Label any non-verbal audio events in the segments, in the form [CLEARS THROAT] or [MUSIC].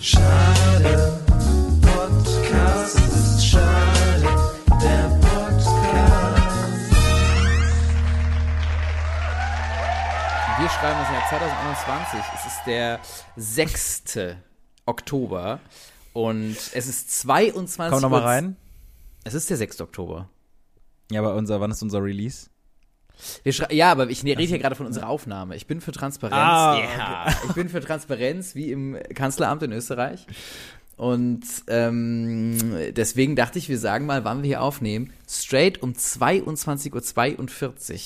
Schade, Podcast ist schade, der Podcast. Wir schreiben das Jahr 2021. Es ist der 6. Oktober und es ist 22 Komm noch mal Uhr- rein. Es ist der 6. Oktober. Ja, aber unser, wann ist unser Release? Ja, aber ich rede hier gerade von unserer Aufnahme. Ich bin für Transparenz. Ah, ja, ich bin für Transparenz wie im Kanzleramt in Österreich. Und ähm, deswegen dachte ich, wir sagen mal, wann wir hier aufnehmen. Straight um 22.42 Uhr.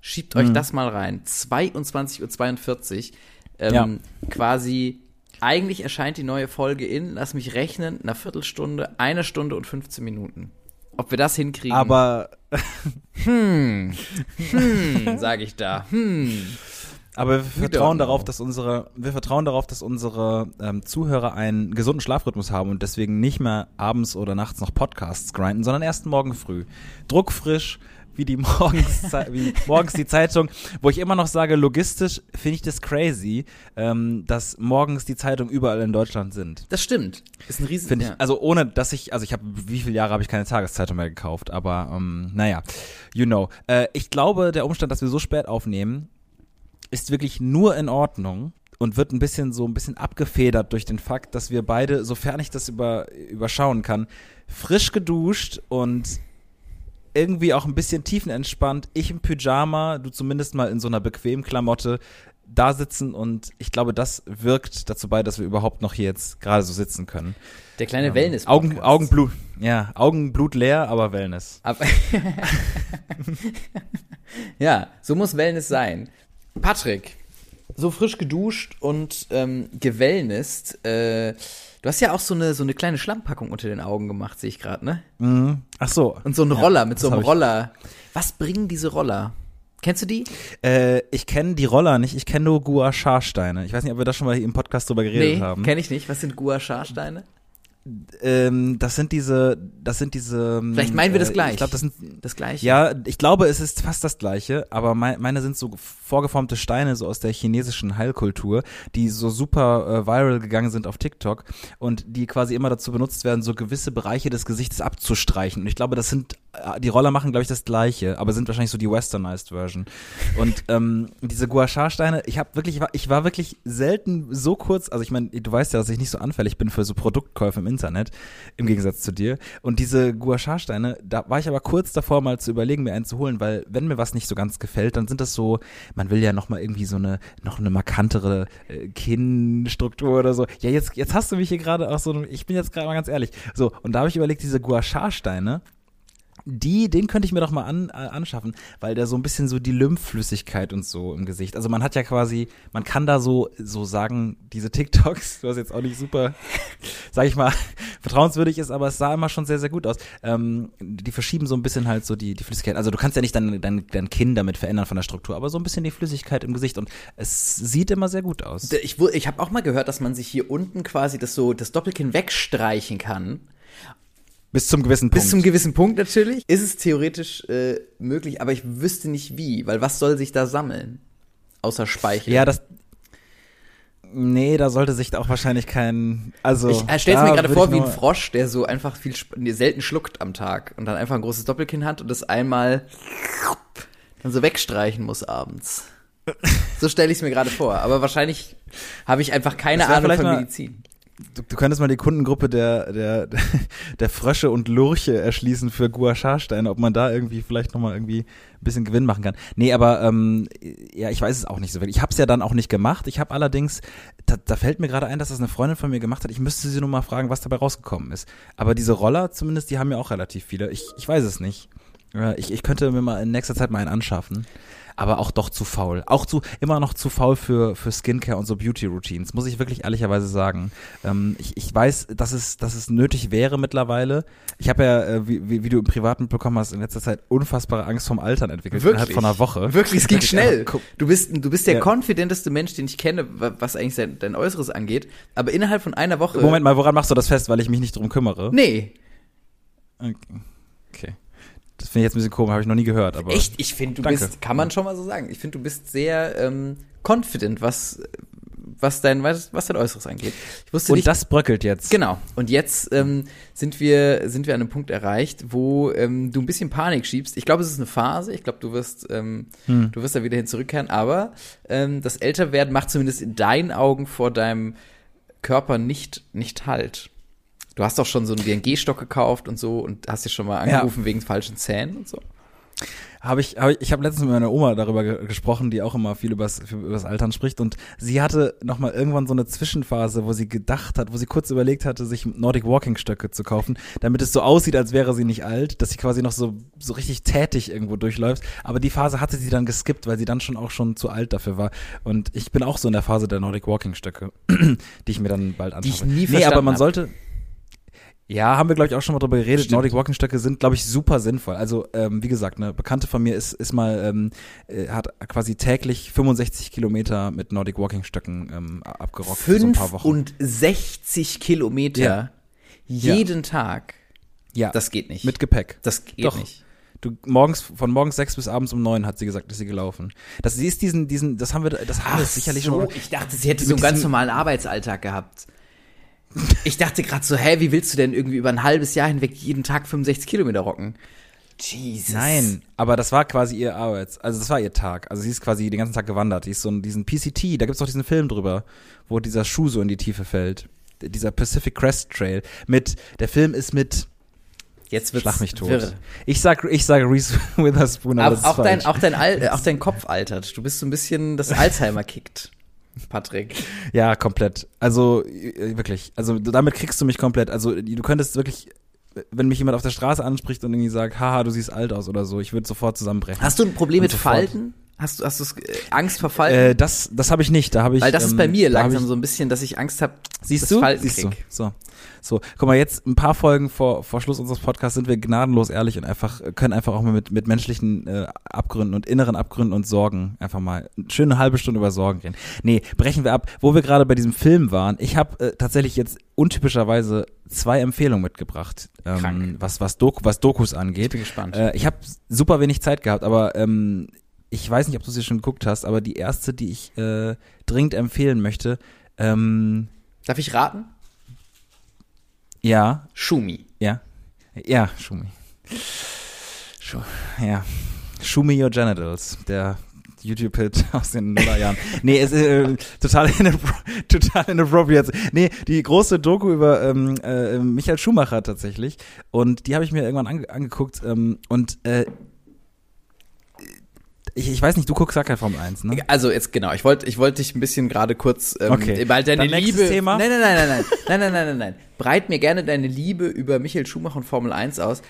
Schiebt Mhm. euch das mal rein. 22.42 Uhr. Ähm, Ja. Quasi, eigentlich erscheint die neue Folge in, lass mich rechnen, einer Viertelstunde, einer Stunde und 15 Minuten. Ob wir das hinkriegen, Aber, [LAUGHS] hm, sage ich da. Hm. aber wir vertrauen darauf, dass unsere, wir vertrauen darauf, dass unsere ähm, Zuhörer einen gesunden Schlafrhythmus haben und deswegen nicht mehr abends oder nachts noch Podcasts grinden, sondern erst morgen früh. Druckfrisch, wie die [LAUGHS] morgens, wie morgens die Zeitung, wo ich immer noch sage, logistisch finde ich das crazy, ähm, dass morgens die Zeitungen überall in Deutschland sind. Das stimmt. Ist ein riesen ich, ja. also ohne, dass ich, also ich habe, wie viele Jahre habe ich keine Tageszeitung mehr gekauft, aber ähm, naja, you know. Äh, ich glaube, der Umstand, dass wir so spät aufnehmen, ist wirklich nur in Ordnung und wird ein bisschen so ein bisschen abgefedert durch den Fakt, dass wir beide, sofern ich das über, überschauen kann, frisch geduscht und irgendwie auch ein bisschen tiefenentspannt, ich im Pyjama, du zumindest mal in so einer bequemen Klamotte, da sitzen und ich glaube, das wirkt dazu bei, dass wir überhaupt noch hier jetzt gerade so sitzen können. Der kleine Wellness. Augen, Augenblut, ja, Augenblut leer, aber Wellness. Aber [LAUGHS] ja, so muss Wellness sein. Patrick, so frisch geduscht und ähm, gewellnest. Äh, du hast ja auch so eine, so eine kleine Schlammpackung unter den Augen gemacht, sehe ich gerade, ne? Mhm. Ach so. Und so ein Roller mit so einem. Roller. Was bringen diese Roller? Kennst du die? Äh, ich kenne die Roller nicht, ich kenne nur Gua Sha-Steine. Ich weiß nicht, ob wir da schon mal hier im Podcast drüber geredet nee, haben. kenne ich nicht. Was sind Gua Sha-Steine? Ähm, das sind diese, das sind diese. ähm, Vielleicht meinen wir das äh, gleich. Ich glaube, das sind Das gleiche. Ja, ich glaube, es ist fast das gleiche, aber mei- meine sind so vorgeformte Steine so aus der chinesischen Heilkultur, die so super äh, viral gegangen sind auf TikTok und die quasi immer dazu benutzt werden, so gewisse Bereiche des Gesichtes abzustreichen. Und ich glaube, das sind die Roller machen, glaube ich, das gleiche, aber sind wahrscheinlich so die westernized Version. Und [LAUGHS] ähm, diese Gua Sha Steine, ich habe wirklich, ich war- ich war wirklich selten so kurz, also ich meine, du weißt ja, dass ich nicht so anfällig bin für so Produktkäufe im Internet, im Gegensatz zu dir. Und diese Gua Sha Steine, da war ich aber kurz davor mal zu überlegen, mir einen zu holen, weil wenn mir was nicht so ganz gefällt, dann sind das so, man will ja noch mal irgendwie so eine, noch eine markantere äh, Kinnstruktur oder so. Ja, jetzt, jetzt hast du mich hier gerade auch so, ich bin jetzt gerade mal ganz ehrlich. So, und da habe ich überlegt, diese Gua Sha Steine, die, den könnte ich mir doch mal an, äh, anschaffen, weil der so ein bisschen so die Lymphflüssigkeit und so im Gesicht. Also man hat ja quasi, man kann da so, so sagen, diese TikToks, [LAUGHS] was jetzt auch nicht super, sag ich mal, [LAUGHS] vertrauenswürdig ist, aber es sah immer schon sehr, sehr gut aus. Ähm, die verschieben so ein bisschen halt so die, die Flüssigkeit. Also du kannst ja nicht dein, dein, dein Kinn damit verändern von der Struktur, aber so ein bisschen die Flüssigkeit im Gesicht und es sieht immer sehr gut aus. Ich, ich habe auch mal gehört, dass man sich hier unten quasi das so das Doppelkinn wegstreichen kann. Bis zum gewissen Punkt. Bis zum gewissen Punkt natürlich. Ist es theoretisch äh, möglich, aber ich wüsste nicht wie, weil was soll sich da sammeln? Außer Speichel. ja, das, nee, da sollte sich auch wahrscheinlich kein, also. ich äh, stell's mir gerade vor wie ein Frosch, der so einfach viel nee, selten schluckt am Tag und dann einfach ein großes Doppelkinn hat und das einmal dann so wegstreichen muss abends. [LAUGHS] So stelle ich es mir gerade vor. Aber wahrscheinlich habe ich einfach keine Ahnung von mal- Medizin. Du, du könntest mal die Kundengruppe der, der, [LAUGHS] der Frösche und Lurche erschließen für Gua Sha-Steine, ob man da irgendwie vielleicht nochmal irgendwie ein bisschen Gewinn machen kann. Nee, aber ähm, ja, ich weiß es auch nicht so wirklich. Ich habe es ja dann auch nicht gemacht. Ich habe allerdings, da, da fällt mir gerade ein, dass das eine Freundin von mir gemacht hat. Ich müsste sie nur mal fragen, was dabei rausgekommen ist. Aber diese Roller zumindest, die haben ja auch relativ viele. Ich, ich weiß es nicht. Ich, ich könnte mir mal in nächster Zeit mal einen anschaffen. Aber auch doch zu faul. Auch zu, immer noch zu faul für, für Skincare und so Beauty-Routines, muss ich wirklich ehrlicherweise sagen. Ähm, ich, ich weiß, dass es, dass es nötig wäre mittlerweile. Ich habe ja, äh, wie, wie, du im Privaten mitbekommen hast, in letzter Zeit unfassbare Angst vom Altern entwickelt. Innerhalb von einer Woche. Wirklich, es ging Wirklich, [LAUGHS] schnell. Du bist, du bist der Ja. konfidenteste Mensch, den ich kenne, wa- was eigentlich sein, dein Äußeres angeht. Aber innerhalb von einer Woche. Moment mal, woran machst du das fest, weil ich mich nicht drum kümmere? Nee. Okay. okay. Das finde ich jetzt ein bisschen komisch, habe ich noch nie gehört. Aber Echt? Ich finde, du Danke. bist, kann man schon mal so sagen. Ich finde, du bist sehr ähm, confident, was was dein, was, was dein Äußeres angeht. Ich wusste Und nicht, das bröckelt jetzt. Genau. Und jetzt ähm, sind wir sind wir an einem Punkt erreicht, wo ähm, du ein bisschen Panik schiebst. Ich glaube, es ist eine Phase. Ich glaube, du wirst ähm, Hm. du wirst da wieder hin zurückkehren. Aber ähm, das Älterwerden macht zumindest in deinen Augen vor deinem Körper nicht nicht halt. Du hast doch schon so einen DNG-Stock gekauft und so und hast dich schon mal Ja. angerufen wegen falschen Zähnen und so. Habe ich, hab ich, ich habe letztens mit meiner Oma darüber ge gesprochen, die auch immer viel übers, übers Altern spricht. Und sie hatte noch mal irgendwann so eine Zwischenphase, wo sie gedacht hat, wo sie kurz überlegt hatte, sich Nordic Walking Stöcke zu kaufen, damit es so aussieht, als wäre sie nicht alt, dass sie quasi noch so, so richtig tätig irgendwo durchläuft. Aber die Phase hatte sie dann geskippt, weil sie dann schon auch schon zu alt dafür war. Und ich bin auch so in der Phase der Nordic Walking Stöcke, [CLEARS THROAT] die ich mir dann bald anschaue. Die ich nie Nee, aber verstanden man hab. sollte, ja, haben wir, glaube ich, auch schon mal drüber geredet. Stimmt. Nordic Walking Stöcke sind, glaube ich, super sinnvoll. Also, ähm, wie gesagt, eine Bekannte von mir ist, ist mal, ähm, äh, hat quasi täglich 65 Kilometer mit Nordic Walking Stöcken ähm, abgerockt für so ein paar Wochen. 65 Kilometer Ja. jeden Tag. ja, Das geht nicht. mit Gepäck. das geht Doch. nicht. Du, morgens, von morgens sechs bis abends um neun hat sie gesagt, ist sie gelaufen. Das, sie ist diesen, diesen, das haben wir, das haben wir sicherlich so, schon ich dachte, sie hätte so einen ganz normalen Arbeitsalltag gehabt. Ich dachte gerade so, hä, wie willst du denn irgendwie über ein halbes Jahr hinweg jeden Tag 65 Kilometer rocken? Jesus. Nein, aber das war quasi ihr Arbeits, also das war ihr Tag. Also sie ist quasi den ganzen Tag gewandert. Die ist so ein, diesen PCT, da gibt's doch diesen Film drüber, wo dieser Schuh so in die Tiefe fällt. Dieser Pacific Crest Trail. Mit, der Film ist mit, Jetzt wird's schlag mich tot. wirr. Ich sag, ich sage Reese Witherspoon, aber auch dein, auch dein, äh, auch dein Kopf altert. Du bist so ein bisschen, das Alzheimer kickt. Patrick. Ja, komplett. Also äh, wirklich. Also damit kriegst du mich komplett. Also du könntest wirklich, wenn mich jemand auf der Straße anspricht und irgendwie sagt, haha, du siehst alt aus oder so, ich würde sofort zusammenbrechen. Hast du ein Problem Und mit sofort. Falten? Hast du, hast du äh, Angst vor Falten? Äh, das, das habe ich nicht. Da habe ich. Weil das ist ähm, bei mir da hab langsam ich, so ein bisschen, dass ich Angst habe, Siehst du? Falten Siehst du? krieg. So. So, guck mal, jetzt ein paar Folgen vor, vor Schluss unseres Podcasts sind wir gnadenlos ehrlich und einfach, können einfach auch mal mit, mit menschlichen äh, Abgründen und inneren Abgründen und Sorgen einfach mal eine schöne halbe Stunde über Sorgen reden. Nee, brechen wir ab. Wo wir gerade bei diesem Film waren, ich habe äh, tatsächlich jetzt untypischerweise zwei Empfehlungen mitgebracht, ähm, was, was, Doku, was Dokus angeht. Ich bin gespannt. Äh, ich habe super wenig Zeit gehabt, aber ähm, ich weiß nicht, ob du sie schon geguckt hast, aber die erste, die ich äh, dringend empfehlen möchte, ähm, Darf ich raten? ja, Schumi. ja, ja, Schumi. Schu ja, Schumi Your Genitals, der YouTube-Hit [LAUGHS] aus den Nullerjahren. nee, es ist äh, total, total inappropriate. Nee, die große Doku über ähm, äh, Michael Schumacher tatsächlich. Und die habe ich mir irgendwann ange angeguckt. Ähm, und äh, ich, ich weiß nicht, du guckst ja kein Formel 1, ne? Also jetzt genau, ich wollte ich wollte dich ein bisschen gerade kurz ähm, Okay. weil deine Dann Liebe Thema. Nein, nein, nein, nein, nein. Nein, nein, nein, nein, nein. Breit mir gerne deine Liebe über Michael Schumacher und Formel 1 aus.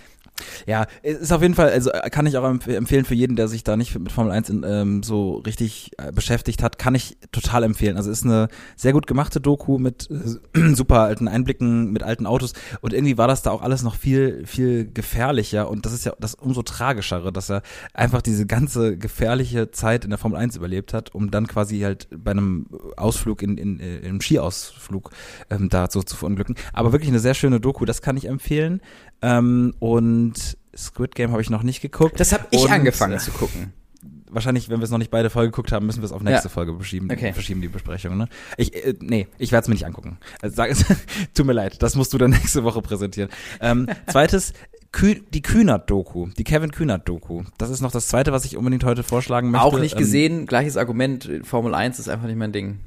Ja, ist auf jeden Fall, also äh, kann ich auch empf empfehlen für jeden, der sich da nicht mit Formel 1 in, ähm, so richtig äh, beschäftigt hat, kann ich total empfehlen. Also ist eine sehr gut gemachte Doku mit äh, [CLEARS THROAT] super alten Einblicken, mit alten Autos und irgendwie war das da auch alles noch viel, viel gefährlicher und das ist ja das umso tragischere, dass er einfach diese ganze gefährliche Zeit in der Formel 1 überlebt hat, um dann quasi halt bei einem Ausflug in, in, äh, im Skiausflug ähm, da so zu verunglücken. Aber wirklich eine sehr schöne Doku, das kann ich empfehlen. Ähm, und Squid Game habe ich noch nicht geguckt. Das habe ich Und, angefangen äh, zu gucken. Wahrscheinlich, wenn wir es noch nicht beide Folge geguckt haben, müssen wir es auf nächste Ja. Folge verschieben, Okay. verschieben, die Besprechung. Ne? Ich, äh, nee, ich werde es mir nicht angucken. Also, sag, [LAUGHS] tut mir leid, das musst du dann [LAUGHS] nächste Woche präsentieren. Ähm, [LAUGHS] zweites, Kü die Kühnert-Doku, die Kevin Kühnert-Doku. Das ist noch das zweite, was ich unbedingt heute vorschlagen möchte. Auch nicht Ähm, gesehen, gleiches Argument, Formel 1 ist einfach nicht mein Ding.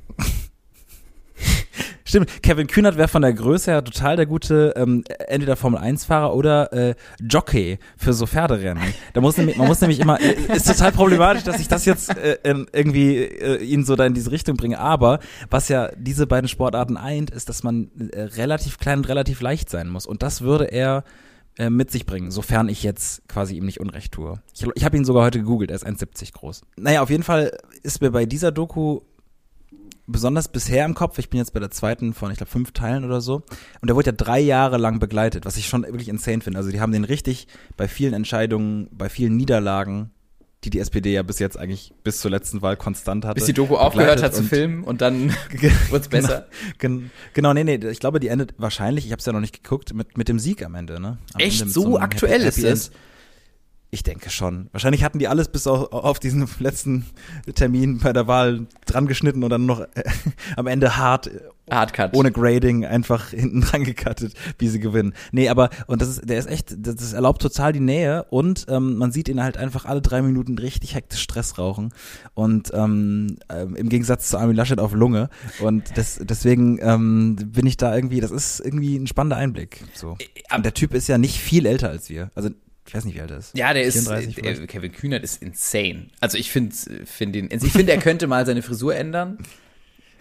Stimmt, Kevin Kühnert wäre von der Größe her total der gute ähm, entweder Formel-1-Fahrer oder äh, Jockey für so Pferderennen. Da muss nämlich, man muss nämlich immer, äh, ist total problematisch, dass ich das jetzt äh, in- irgendwie äh, ihn so da in diese Richtung bringe. Aber was ja diese beiden Sportarten eint, ist, dass man äh, relativ klein und relativ leicht sein muss. Und das würde er äh, mit sich bringen, sofern ich jetzt quasi ihm nicht Unrecht tue. Ich, ich habe ihn sogar heute gegoogelt, er ist 1,70 groß. Naja, auf jeden Fall ist mir bei dieser Doku besonders bisher im Kopf, ich bin jetzt bei der zweiten von, ich glaube, fünf Teilen oder so. Und der wurde ja drei Jahre lang begleitet, was ich schon wirklich insane finde. Also die haben den richtig bei vielen Entscheidungen, bei vielen Niederlagen, die die SPD ja bis jetzt eigentlich bis zur letzten Wahl konstant hatte. Bis die Doku aufgehört hat zu filmen und dann [LAUGHS] wird's besser. Gen genau, nee, nee, ich glaube, die endet wahrscheinlich, ich habe es ja noch nicht geguckt, mit, mit dem Sieg am Ende, ne? Am Echt? Ende So einem aktuell Happy, ist Happy das? End. Ich denke schon. Wahrscheinlich hatten die alles bis auf, auf diesen letzten Termin bei der Wahl dran geschnitten und dann noch äh, [LAUGHS] am Ende hart äh, Hardcut. ohne Grading einfach [LAUGHS] hinten dran gecuttet, wie sie gewinnen. Nee, aber, und das ist, der ist echt, das, das erlaubt total die Nähe und ähm, man sieht ihn halt einfach alle drei Minuten richtig hektisch Stress rauchen. Und ähm, ähm, im Gegensatz zu Armin Laschet auf Lunge. Und das, deswegen ähm, bin ich da irgendwie, das ist irgendwie ein spannender Einblick. So. Und der Typ ist ja nicht viel älter als wir. Also ich weiß nicht, wie alt er ist. Ja, der ist, 34 äh? Kevin Kühnert ist insane. Also ich finde, find ihn, also ich finde, er könnte mal seine Frisur ändern.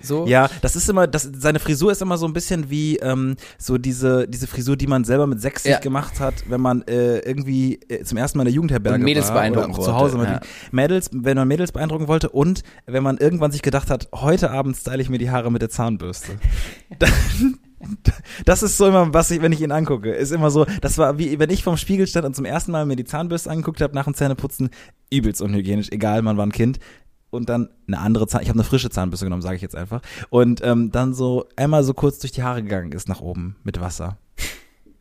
So. Ja, das ist immer, das, seine Frisur ist immer so ein bisschen wie ähm, so diese, diese Frisur, die man selber mit 60 Ja. gemacht hat, wenn man äh, irgendwie äh, zum ersten Mal in der Jugendherberge Und Mädels war beeindrucken auch zu Hause wollte, die Mädels, wenn man Mädels beeindrucken wollte und wenn man irgendwann sich gedacht hat, heute Abend style ich mir die Haare mit der Zahnbürste. [LAUGHS] Dann- Das ist so immer, was ich, wenn ich ihn angucke, ist immer so, das war wie, wenn ich vorm Spiegel stand und zum ersten Mal mir die Zahnbürste angeguckt habe nach dem Zähneputzen, übelst unhygienisch, egal, man war ein Kind. Und dann eine andere Zahn, ich habe eine frische Zahnbürste genommen, sage ich jetzt einfach. Und ähm, dann so einmal so kurz durch die Haare gegangen ist nach oben mit Wasser.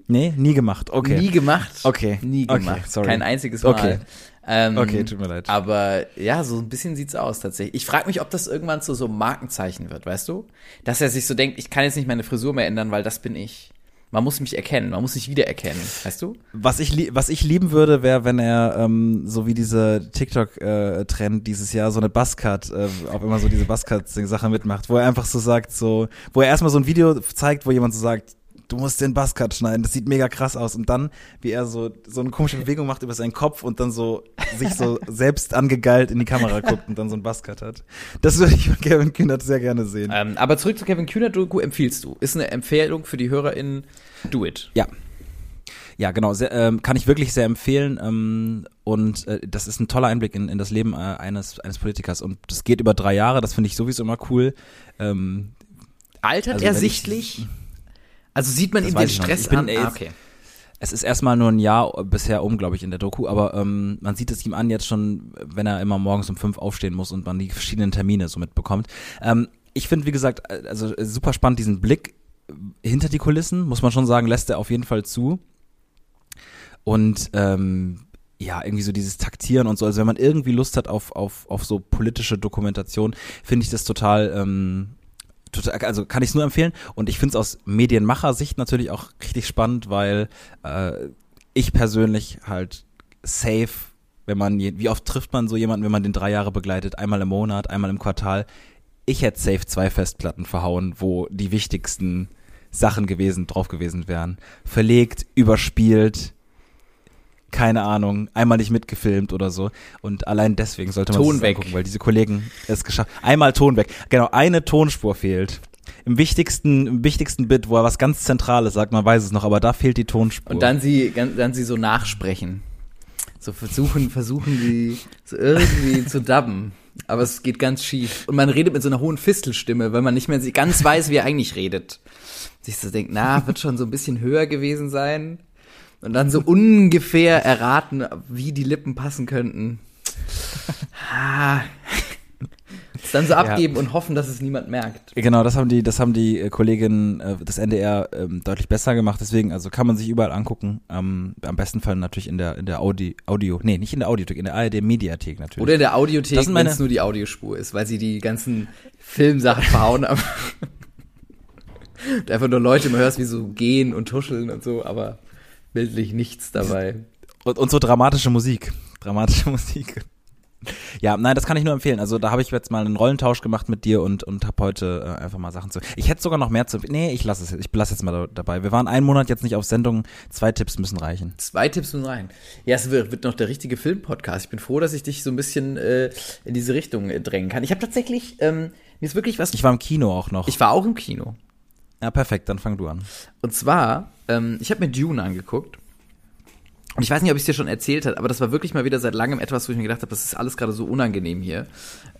Nee, nie gemacht. Okay. Nie gemacht. Okay. Nie Okay, gemacht. sorry. Kein einziges Mal. Okay. Ähm, Okay, tut mir leid. Aber ja, so ein bisschen sieht's aus tatsächlich. Ich frage mich, ob das irgendwann zu so einem Markenzeichen wird, weißt du? Dass er sich so denkt, ich kann jetzt nicht meine Frisur mehr ändern, weil das bin ich. Man muss mich erkennen, man muss sich wiedererkennen, weißt du? Was ich, was ich lieben würde, wäre, wenn er, ähm, so wie diese TikTok-Trend dieses Jahr, so eine Buzzcut, äh, auch immer so diese Buzzcut-Sache mitmacht, wo er einfach so sagt, so, wo er erstmal so ein Video zeigt, wo jemand so sagt, du musst den Buzzcut schneiden, das sieht mega krass aus. Und dann, wie er so, so eine komische Bewegung macht über seinen Kopf und dann so sich so [LAUGHS] selbst angegeilt in die Kamera guckt und dann so einen Buzzcut hat. Das würde ich von Kevin Kühnert sehr gerne sehen. Ähm, aber zurück zu Kevin Kühnert, Doku empfiehlst du. Ist eine Empfehlung für die HörerInnen, do it. Ja. Ja, genau. Sehr, ähm, kann ich wirklich sehr empfehlen. Ähm, und äh, das ist ein toller Einblick in, in das Leben äh, eines, eines Politikers. Und das geht über drei Jahre, das finde ich sowieso immer cool. Ähm, Altert Also er wenn ich- sichtlich? Also sieht man Das ihm den Stress bin an? jetzt- Ah, okay. es ist erstmal nur ein Jahr bisher um, glaube ich, in der Doku, aber ähm, man sieht es ihm an jetzt schon, wenn er immer morgens um fünf aufstehen muss und man die verschiedenen Termine so mitbekommt. Ähm, ich finde, wie gesagt, also äh, super spannend diesen Blick hinter die Kulissen, muss man schon sagen, lässt er auf jeden Fall zu. Und ähm, ja, irgendwie so dieses Taktieren und so. Also wenn man irgendwie Lust hat auf, auf, auf so politische Dokumentation, finde ich das total, ähm, total, also kann ich es nur empfehlen. Und ich finde es aus Medienmacher-Sicht natürlich auch richtig spannend, weil äh, ich persönlich halt safe, wenn man, je, wie oft trifft man so jemanden, wenn man den drei Jahre begleitet, einmal im Monat, einmal im Quartal. Ich hätte safe zwei Festplatten verhauen, wo die wichtigsten Sachen gewesen, drauf gewesen wären. Verlegt, überspielt, keine Ahnung, einmal nicht mitgefilmt oder so. Und allein deswegen sollte man Ton weg. angucken, weil diese Kollegen es geschafft Einmal Ton weg. Genau, eine Tonspur fehlt. Im wichtigsten, im wichtigsten Bit, wo er was ganz Zentrales sagt, man weiß es noch, aber da fehlt die Tonspur. Und dann sie, dann sie so nachsprechen. So versuchen, versuchen sie so irgendwie [LAUGHS] zu dubben. Aber es geht ganz schief. Und man redet mit so einer hohen Fistelstimme, weil man nicht mehr ganz weiß, wie er eigentlich redet. Sich so denkt, na, wird schon so ein bisschen höher gewesen sein. Und dann so ungefähr erraten, wie die Lippen passen könnten. Ah. Es dann so abgeben und hoffen, dass es niemand merkt. Genau, das haben die, das haben die äh, Kolleginnen äh, des NDR ähm, deutlich besser gemacht. Deswegen, also kann man sich überall angucken. Ähm, am besten Fall natürlich in der in der Audi, Audio, nee, nicht in der Audiothek, in der ARD Mediathek natürlich. Oder in der Audiothek, sind wenn meine- es nur die Audiospur ist, weil sie die ganzen Filmsachen verhauen haben. [LAUGHS] Und einfach nur Leute, man hörst wie so gehen und tuscheln und so, aber bildlich nichts dabei. und, und so dramatische Musik, dramatische [LAUGHS] Musik. Ja, nein, das kann ich nur empfehlen. Also da habe ich jetzt mal einen Rollentausch gemacht mit dir und und habe heute äh, einfach mal Sachen zu. Ich hätte sogar noch mehr zu. Nee, ich lasse es. jetzt. Ich belasse jetzt mal da, dabei. Wir waren einen Monat jetzt nicht auf Sendung. Zwei Tipps müssen reichen. Zwei Tipps und rein. Ja, es wird, wird noch der richtige Filmpodcast. Ich bin froh, dass ich dich so ein bisschen äh, in diese Richtung äh, drängen kann. Ich habe tatsächlich, ähm, mir ist wirklich was. Ich war im Kino auch noch. ich war auch im Kino. Ja, perfekt. Dann fang du an. Und zwar, ähm, ich habe mir Dune angeguckt. Und ich weiß nicht, ob ich es dir schon erzählt habe, aber das war wirklich mal wieder seit langem etwas, wo ich mir gedacht habe, das ist alles gerade so unangenehm hier.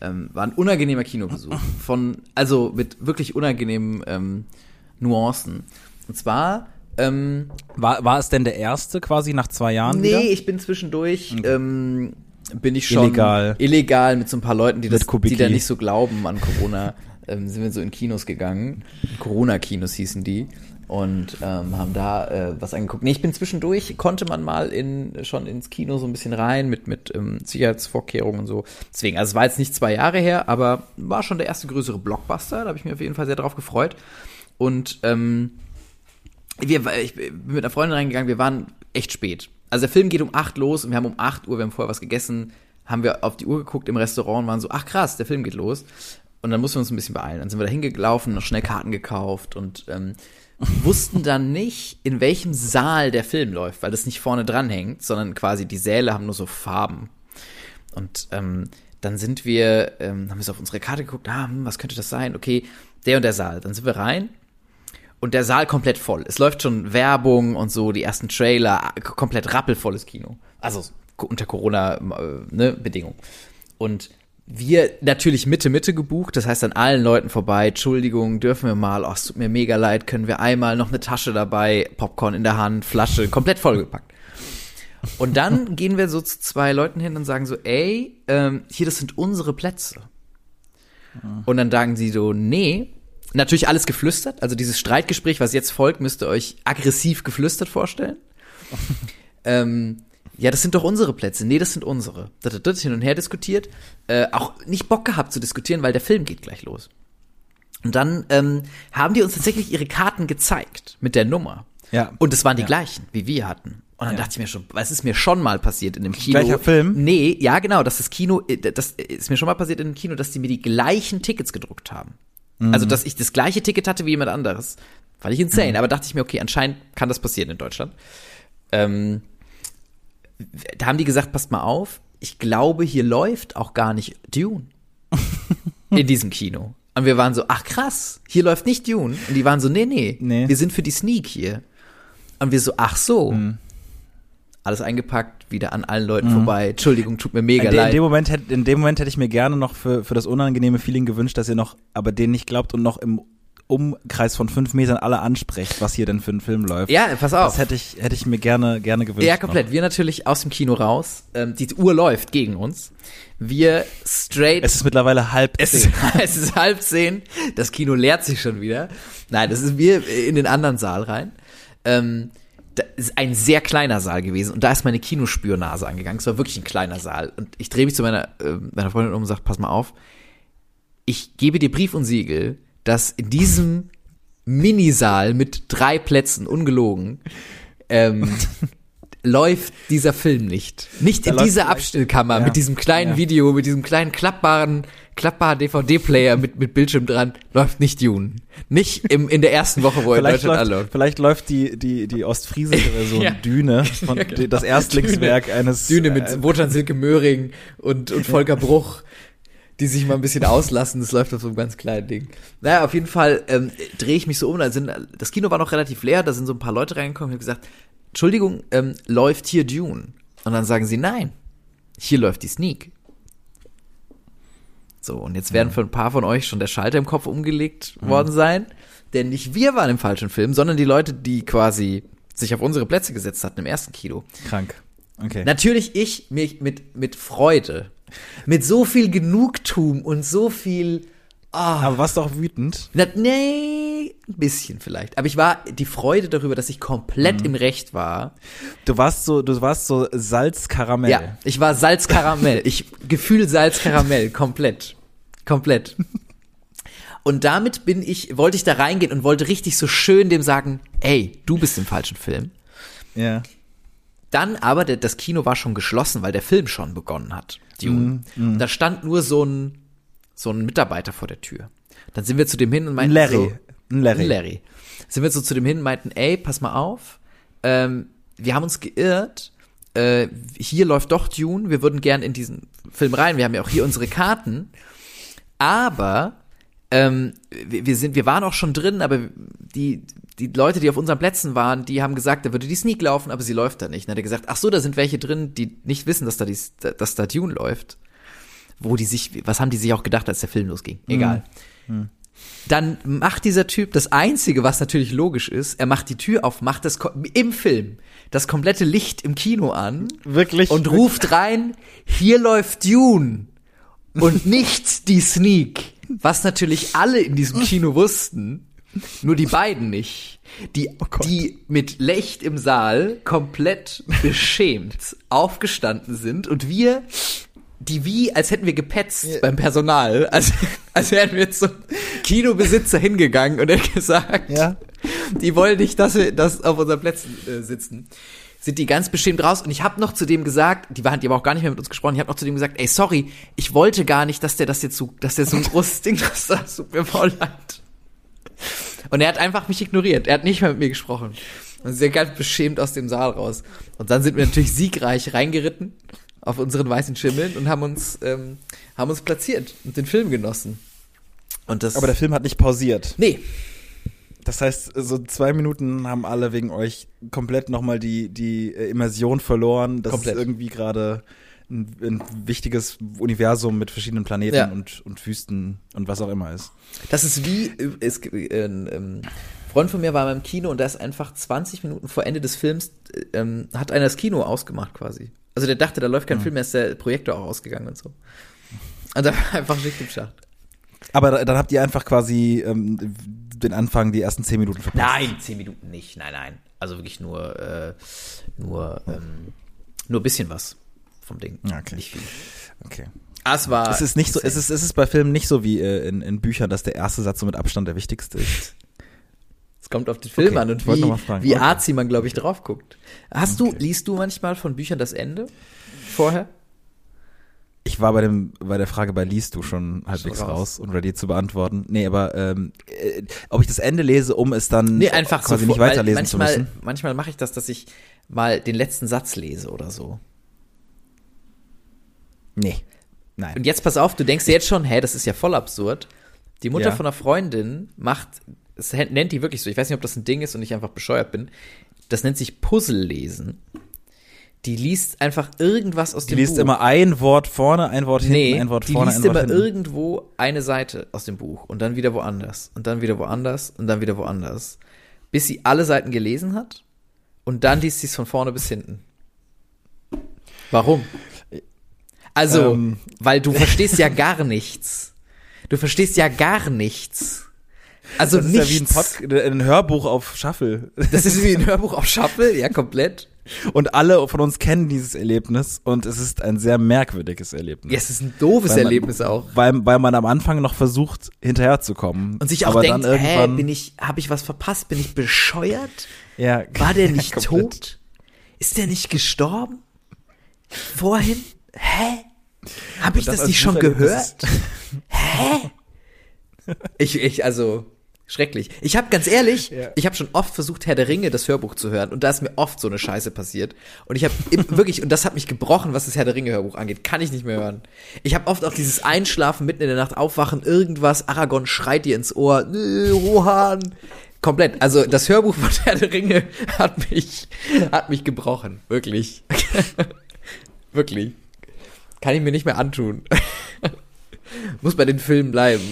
Ähm, war ein unangenehmer Kinobesuch. Von, also mit wirklich unangenehmen ähm, Nuancen. Und zwar, ähm, War, war es denn der erste quasi nach zwei Jahren nee, wieder? ich bin zwischendurch, ähm, bin ich schon Illegal. illegal mit so ein paar Leuten, die das, Mit Kubicki. die da nicht so glauben an Corona, ähm, sind wir so in Kinos gegangen. Corona-Kinos hießen die. Und ähm, haben da äh, was angeguckt. Nee, ich bin zwischendurch, konnte man mal in, schon ins Kino so ein bisschen rein mit, mit ähm, Sicherheitsvorkehrungen und so. Deswegen, also es war jetzt nicht zwei Jahre her, aber war schon der erste größere Blockbuster. Da habe ich mich auf jeden Fall sehr drauf gefreut. Und ähm, wir, ich bin mit einer Freundin reingegangen, wir waren echt spät. Also der Film geht um 8 los und wir haben um 8 Uhr, wir haben vorher was gegessen, haben wir auf die Uhr geguckt im Restaurant und waren so, ach krass, der Film geht los. Und dann mussten wir uns ein bisschen beeilen. Dann sind wir da hingelaufen, noch schnell Karten gekauft und ähm, wussten dann nicht, in welchem Saal der Film läuft, weil das nicht vorne dran hängt, sondern quasi die Säle haben nur so Farben. Und ähm, dann sind wir, ähm, haben wir so auf unsere Karte geguckt, ah, hm, was könnte das sein? Okay, der und der Saal. Dann sind wir rein und der Saal komplett voll. Es läuft schon Werbung und so, die ersten Trailer, k- komplett rappelvolles Kino. Also unter Corona-Bedingungen. und wir natürlich Mitte, Mitte gebucht, das heißt an allen Leuten vorbei, Entschuldigung, dürfen wir mal, oh, es tut mir mega leid, können wir einmal noch eine Tasche dabei, Popcorn in der Hand, Flasche, komplett vollgepackt. Und dann [LAUGHS] gehen wir so zu zwei Leuten hin und sagen so, ey, ähm, hier, das sind unsere Plätze. Und dann sagen sie so, nee, natürlich alles geflüstert, also dieses Streitgespräch, was jetzt folgt, müsst ihr euch aggressiv geflüstert vorstellen. [LAUGHS] ähm, ja, das sind doch unsere Plätze. Nee, das sind unsere. Das, das, das hin und her diskutiert. Äh, auch nicht Bock gehabt zu diskutieren, weil der Film geht gleich los. Und dann ähm, haben die uns tatsächlich ihre Karten gezeigt mit der Nummer. Ja. Und es waren die Ja. gleichen, wie wir hatten. Und dann Ja. dachte ich mir schon, was ist mir schon mal passiert in dem Kino? Gleicher Film? Nee, ja, genau, dass das Kino, äh, das ist mir schon mal passiert in dem Kino, dass die mir die gleichen Tickets gedruckt haben. Also, Mhm. dass ich das gleiche Ticket hatte wie jemand anderes. Fand ich insane, aber dachte ich mir, okay, anscheinend kann das passieren in Deutschland. Ähm, da haben die gesagt, passt mal auf, ich glaube, hier läuft auch gar nicht Dune. in [LAUGHS] diesem Kino. Und wir waren so, ach krass, hier läuft nicht Dune. Und die waren so, nee, nee, Nee. wir sind für die Sneak hier. Und wir so, ach so. Mhm. Alles eingepackt, wieder an allen Leuten vorbei. Entschuldigung, tut mir mega In, de, in, leid. dem Moment in dem Moment hätte ich mir gerne noch für, für das unangenehme Feeling gewünscht, dass ihr noch, aber denen nicht glaubt und noch im Umkreis von fünf Metern alle ansprecht, was hier denn für ein Film läuft. ja, pass auf. Das hätte ich, hätte ich mir gerne, gerne gewünscht. Ja, komplett. Wir natürlich aus dem Kino raus. Ähm, die Uhr läuft gegen uns. Wir straight. Noch. Es ist mittlerweile halb Es zehn. ist, [LAUGHS] es ist halb zehn. Das Kino leert sich schon wieder. Nein, das ist wir in den anderen Saal rein. Ähm, da ist ein sehr kleiner Saal gewesen und da ist meine Kinospürnase angegangen. Es war wirklich ein kleiner Saal. Und ich drehe mich zu meiner, äh, meiner Freundin um und sage, pass mal auf. Ich gebe dir Brief und Siegel, dass in diesem Minisaal mit drei Plätzen, ungelogen, ähm, [LAUGHS] läuft dieser Film nicht. Nicht Da in dieser Abstellkammer ja, mit diesem kleinen ja. Video, mit diesem kleinen klappbaren, klappbaren DVD-Player mit, mit Bildschirm dran, läuft nicht Dune. Nicht im, in der ersten Woche, wo er in Deutschland läuft, anläuft. vielleicht läuft die, die, die ostfriesische Version [LAUGHS] Ja. Düne, [LAUGHS] von, die, das Erstlingswerk eines. Düne mit äh, Wotan Silke Möhring und, und Volker Bruch, die sich mal ein bisschen auslassen. Das läuft auf so einem ganz kleinen Ding. Naja, auf jeden Fall ähm, drehe ich mich so um. Da sind, das Kino war noch relativ leer, da sind so ein paar Leute reingekommen und haben gesagt, Entschuldigung, ähm, läuft hier Dune? Und dann sagen sie, nein, hier läuft die Sneak. So, und jetzt werden für ein paar von euch schon der Schalter im Kopf umgelegt worden sein. Denn nicht wir waren im falschen Film, sondern die Leute, die quasi sich auf unsere Plätze gesetzt hatten im ersten Kino. krank. Okay. Natürlich ich mich mit, mit Freude, mit so viel Genugtuung und so viel, ah, Aber warst du auch wütend? na, nee, ein bisschen vielleicht. Aber ich war die Freude darüber, dass ich komplett im Recht war. Du warst so, du warst so Salzkaramell. Ja, ich war Salzkaramell. ich Gefühl Salzkaramell, komplett. Komplett. Und damit bin ich, wollte ich da reingehen und wollte richtig so schön dem sagen, ey, du bist im falschen Film. Ja. Dann aber, das Kino war schon geschlossen, weil der Film schon begonnen hat. Dune. Und da stand nur so ein, so ein Mitarbeiter vor der Tür. Dann sind wir zu dem hin und Ein meinten Larry. so, Ein Larry. ein Larry. Sind wir so zu dem hin und meinten, ey, pass mal auf, ähm, wir haben uns geirrt, äh, hier läuft doch Dune, wir würden gern in diesen Film rein, wir haben ja auch hier unsere Karten, aber ähm, wir, wir sind, wir waren auch schon drin, aber die, die Leute, die auf unseren Plätzen waren, die haben gesagt, da würde die Sneak laufen, aber sie läuft da nicht. Dann hat er gesagt, ach so, da sind welche drin, die nicht wissen, dass da, die, dass da Dune läuft. Wo die sich, was haben die sich auch gedacht, als der Film losging? Egal. Dann macht dieser Typ das Einzige, was natürlich logisch ist, er macht die Tür auf, macht das im Film das komplette Licht im Kino an Wirklich? und ruft rein, hier läuft Dune und [LAUGHS] nicht die Sneak. Was natürlich alle in diesem Kino wussten, nur die beiden nicht. Die, die mit Lecht im Saal komplett beschämt aufgestanden sind und wir, die wie, als hätten wir gepetzt beim Personal, als, als wären wir zum Kinobesitzer hingegangen und hätten gesagt, Ja. die wollen nicht, dass wir das auf unseren Plätzen äh, sitzen. Sind die ganz beschämt raus und ich habe noch zu dem gesagt, die waren, die haben auch gar nicht mehr mit uns gesprochen, ich habe noch zu dem gesagt, ey, sorry, ich wollte gar nicht, dass der das jetzt so, dass der so ein großes Ding [LAUGHS] das das tut mir voll leid. Und er hat einfach mich ignoriert, er hat nicht mehr mit mir gesprochen. Und sie sind ganz beschämt aus dem Saal raus. Und dann sind wir natürlich siegreich reingeritten auf unseren weißen Schimmeln und haben uns, ähm, haben uns platziert und den Film genossen. Und das, Aber der Film hat nicht pausiert. nee, Das heißt, so zwei Minuten haben alle wegen euch komplett nochmal die, die Immersion verloren, dass Komplett. es irgendwie gerade ein, ein wichtiges Universum mit verschiedenen Planeten Ja. und, und Wüsten und was auch immer ist. Das ist wie, es, äh, ein ähm, Freund von mir war beim Kino und da ist einfach 20 Minuten vor Ende des Films, äh, ähm, hat einer das Kino ausgemacht quasi. Also der dachte, da läuft kein Film mehr, ist der Projektor auch ausgegangen und so. Und da war einfach Schicht im Schacht. Aber da- dann habt ihr einfach quasi ähm, den Anfang, die ersten zehn Minuten verpasst. Nein, 10 Minuten nicht, nein, nein. Also wirklich nur, äh, nur, ähm, nur ein bisschen was vom Ding. Okay. Nicht viel. Okay. Ah, es war. Es ist nicht so, es ist, es ist bei Filmen nicht so wie äh, in, in Büchern, dass der erste Satz so mit Abstand der wichtigste ist. [LAUGHS] Es kommt auf den Film Okay, an und wie, wie Okay. arzi man, glaube ich, drauf guckt. Hast du, Okay. liest du manchmal von Büchern das Ende vorher? Ich war bei dem bei der Frage bei liest du schon halbwegs raus. raus. und ready zu beantworten. Nee, aber ähm, äh, ob ich das Ende lese, um es dann Nee, einfach quasi so nicht weiterlesen weil zu manchmal, müssen. Manchmal mache ich das, dass ich mal den letzten Satz lese oder so. Nee. Nein. Und jetzt pass auf, du denkst dir jetzt schon, hä, das ist ja voll absurd. Die Mutter Ja. von einer Freundin macht, es nennt die wirklich so, ich weiß nicht, ob das ein Ding ist und ich einfach bescheuert bin. Das nennt sich Puzzle lesen. Die liest einfach irgendwas aus Die dem liest Buch. immer ein Wort vorne, ein Wort hinten, Nee, ein Wort die vorne, liest ein Wort immer hinten. irgendwo eine Seite aus dem Buch und dann wieder woanders und dann wieder woanders und dann wieder woanders, bis sie alle Seiten gelesen hat und dann liest sie es von vorne bis hinten. Warum? Also, Ähm. weil du verstehst ja gar nichts. Du verstehst ja gar nichts. Also das ist nichts. ja wie ein, ein Hörbuch auf Shuffle. das ist wie ein Hörbuch auf Shuffle, ja, komplett. Und alle von uns kennen dieses Erlebnis und es ist ein sehr merkwürdiges Erlebnis. Ja, es ist ein doofes man- Erlebnis auch. Weil, weil man am Anfang noch versucht, hinterherzukommen. Und sich auch aber denkt, dann hä, irgendwann, bin ich, habe ich was verpasst? Bin ich bescheuert? ja, War der [LAUGHS] nicht komplett. tot? Ist der nicht gestorben? Vorhin? Hä? Habe ich das das, nicht schon gehört? [LAUGHS] Hä? Ich, ich, also, schrecklich. Ich habe ganz ehrlich, Ja. ich habe schon oft versucht, Herr der Ringe, das Hörbuch zu hören. Und da ist mir oft so eine Scheiße passiert. Und ich habe [LAUGHS] wirklich, und das hat mich gebrochen, was das Herr der Ringe Hörbuch angeht. Kann ich nicht mehr hören. Ich habe oft auch dieses Einschlafen, mitten in der Nacht aufwachen, irgendwas, Aragorn schreit dir ins Ohr, "Nö, Rohan. Komplett. Also das Hörbuch von Herr der Ringe [LAUGHS] hat mich, hat mich gebrochen. Wirklich. Wirklich. Kann ich mir nicht mehr antun. [LAUGHS] Muss bei den Filmen bleiben.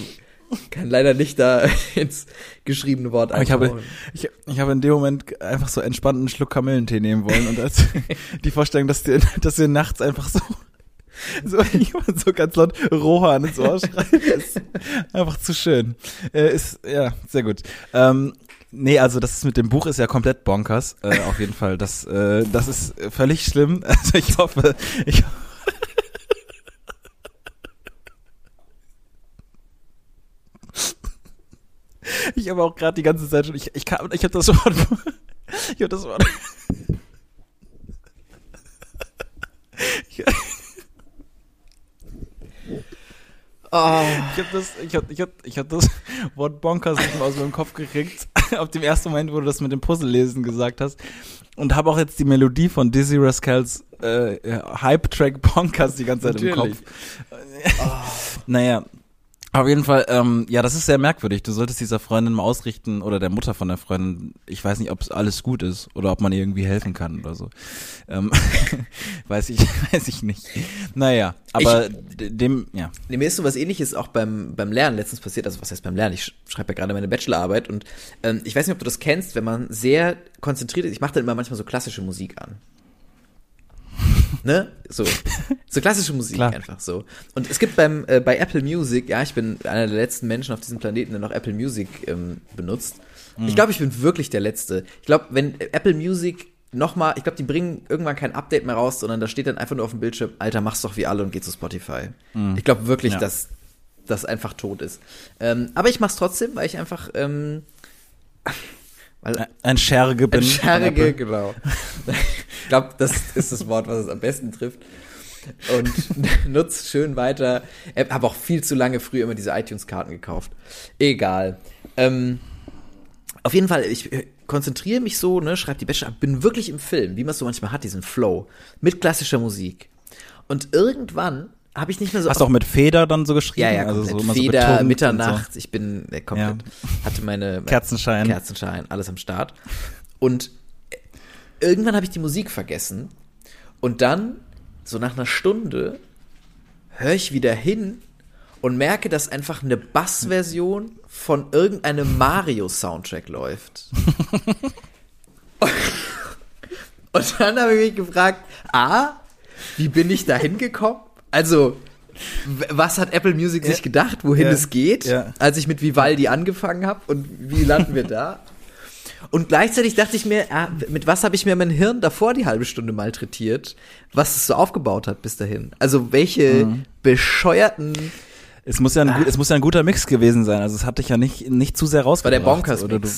Kann leider nicht da [LAUGHS] ins geschriebene Wort Aber ich habe, ich, ich habe in dem Moment einfach so entspannt einen Schluck Kamillentee nehmen wollen und als [LAUGHS] die Vorstellung, dass dir, dass dir nachts einfach so, so jemand so ganz laut Rohan ins Ohr schreit, ist einfach zu schön. Äh, ist, ja, sehr gut. Ähm, nee, also das ist mit dem Buch ist ja komplett bonkers, äh, auf jeden Fall. Das, äh, das ist völlig schlimm. Also ich hoffe, ich Ich habe auch gerade die ganze Zeit schon, ich, ich, kann, ich habe das Wort, [LAUGHS] ich habe das Wort, ich, Oh, ich habe das, ich hab, ich hab, ich hab das Wort Bonkers nicht mehr aus meinem Kopf gekriegt, [LAUGHS] auf dem ersten Moment, wo du das mit dem Puzzle-Lesen gesagt hast und habe auch jetzt die Melodie von Dizzy Rascals äh, Hype-Track Bonkers die ganze Zeit Natürlich. im Kopf. [LAUGHS] Naja, auf jeden Fall, ähm, ja, das ist sehr merkwürdig. Du solltest dieser Freundin mal ausrichten oder der Mutter von der Freundin, ich weiß nicht, ob es alles gut ist oder ob man ihr irgendwie helfen kann oder so. Ähm, [LAUGHS] weiß ich, [LAUGHS] weiß ich nicht. Naja, aber d- dem, ja. Mir ist sowas ähnliches auch beim, beim Lernen letztens passiert. Also was heißt beim Lernen? Ich sch- schreibe ja gerade meine Bachelorarbeit und ähm, ich weiß nicht, ob du das kennst, wenn man sehr konzentriert ist. Ich mache dann immer manchmal so klassische Musik an. Ne? So. So klassische Musik Klar. einfach so. Und es gibt beim, äh, bei Apple Music, ja, ich bin einer der letzten Menschen auf diesem Planeten, der noch Apple Music ähm, benutzt. Ich glaube, ich bin wirklich der Letzte. Ich glaube, wenn Apple Music nochmal, ich glaube, die bringen irgendwann kein Update mehr raus, sondern da steht dann einfach nur auf dem Bildschirm, Alter, mach's doch wie alle und geh zu Spotify. Ich glaube wirklich, Ja. dass das einfach tot ist. Ähm, aber ich mach's trotzdem, weil ich einfach, ähm, weil Ein Scherge bin. ein Scherge, genau. [LAUGHS] Ich glaube, das ist das Wort, was es am besten trifft. Und [LAUGHS] nutzt schön weiter. Ich habe auch viel zu lange früher immer diese iTunes-Karten gekauft. Egal. Ähm, auf jeden Fall, ich äh, konzentriere mich so, ne, schreibe die Bachelor, bin wirklich im Film, wie man es so manchmal hat, diesen Flow, mit klassischer Musik. Und irgendwann habe ich nicht mehr so Hast du auch mit Feder dann so geschrieben? ja, ja, also so so Feder, betont und Mitternacht, ich bin äh, komplett, hatte meine [LAUGHS] Kerzenschein. Kerzenschein, alles am Start. Und äh, irgendwann habe ich die Musik vergessen und dann, so nach einer Stunde, höre ich wieder hin und merke, dass einfach eine Bassversion von irgendeinem Mario-Soundtrack läuft. [LAUGHS] [LAUGHS] und dann habe ich mich gefragt, A, wie bin ich da hingekommen? Also, was hat Apple Music sich gedacht, wohin Ja. es geht, Ja. als ich mit Vivaldi angefangen habe und wie landen wir da? Und gleichzeitig dachte ich mir, ah, mit was habe ich mir mein Hirn davor die halbe Stunde malträtiert, was es so aufgebaut hat bis dahin. Also welche Mhm. bescheuerten, Es muss ja ein, gut, es muss ja ein guter Mix gewesen sein. Also es hat dich ja nicht, nicht zu sehr war der rausgebracht. Bonkers oder du.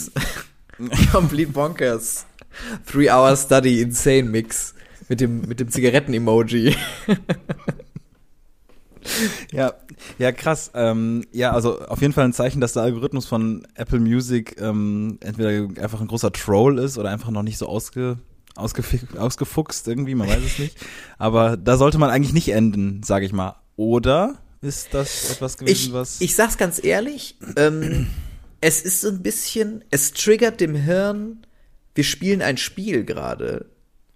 Complete [LAUGHS] Bonkers. Three Hour Study Insane Mix mit dem mit dem Zigaretten Emoji. [LAUGHS] [LAUGHS] Ja, ja, krass. Ähm, ja, also auf jeden Fall ein Zeichen, dass der Algorithmus von Apple Music ähm, entweder einfach ein großer Troll ist oder einfach noch nicht so ausge, ausgefuchst irgendwie, man weiß es nicht. [LAUGHS] Aber da sollte man eigentlich nicht enden, sage ich mal. Oder ist das etwas gewesen, Ich, was... ich sag's ganz ehrlich, ähm, es ist so ein bisschen, es triggert dem Hirn, wir spielen ein Spiel gerade.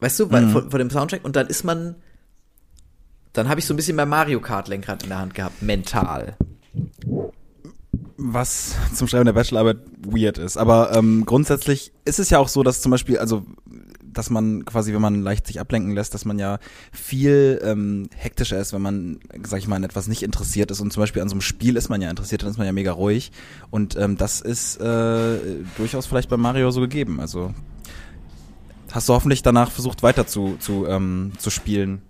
Weißt du, Mhm. von, von dem Soundtrack und dann ist man, dann habe ich so ein bisschen mein Mario Kart Lenkrad in der Hand gehabt, mental. was zum Schreiben der Bachelorarbeit weird ist. Aber ähm, grundsätzlich ist es ja auch so, dass zum Beispiel, also dass man quasi, wenn man leicht sich ablenken lässt, dass man ja viel ähm, hektischer ist, wenn man, sag ich mal, an etwas nicht interessiert ist. Und zum Beispiel an so einem Spiel ist man ja interessiert, dann ist man ja mega ruhig. Und ähm, das ist äh, durchaus vielleicht bei Mario so gegeben. Also hast du hoffentlich danach versucht, weiter zu, zu, ähm, zu spielen.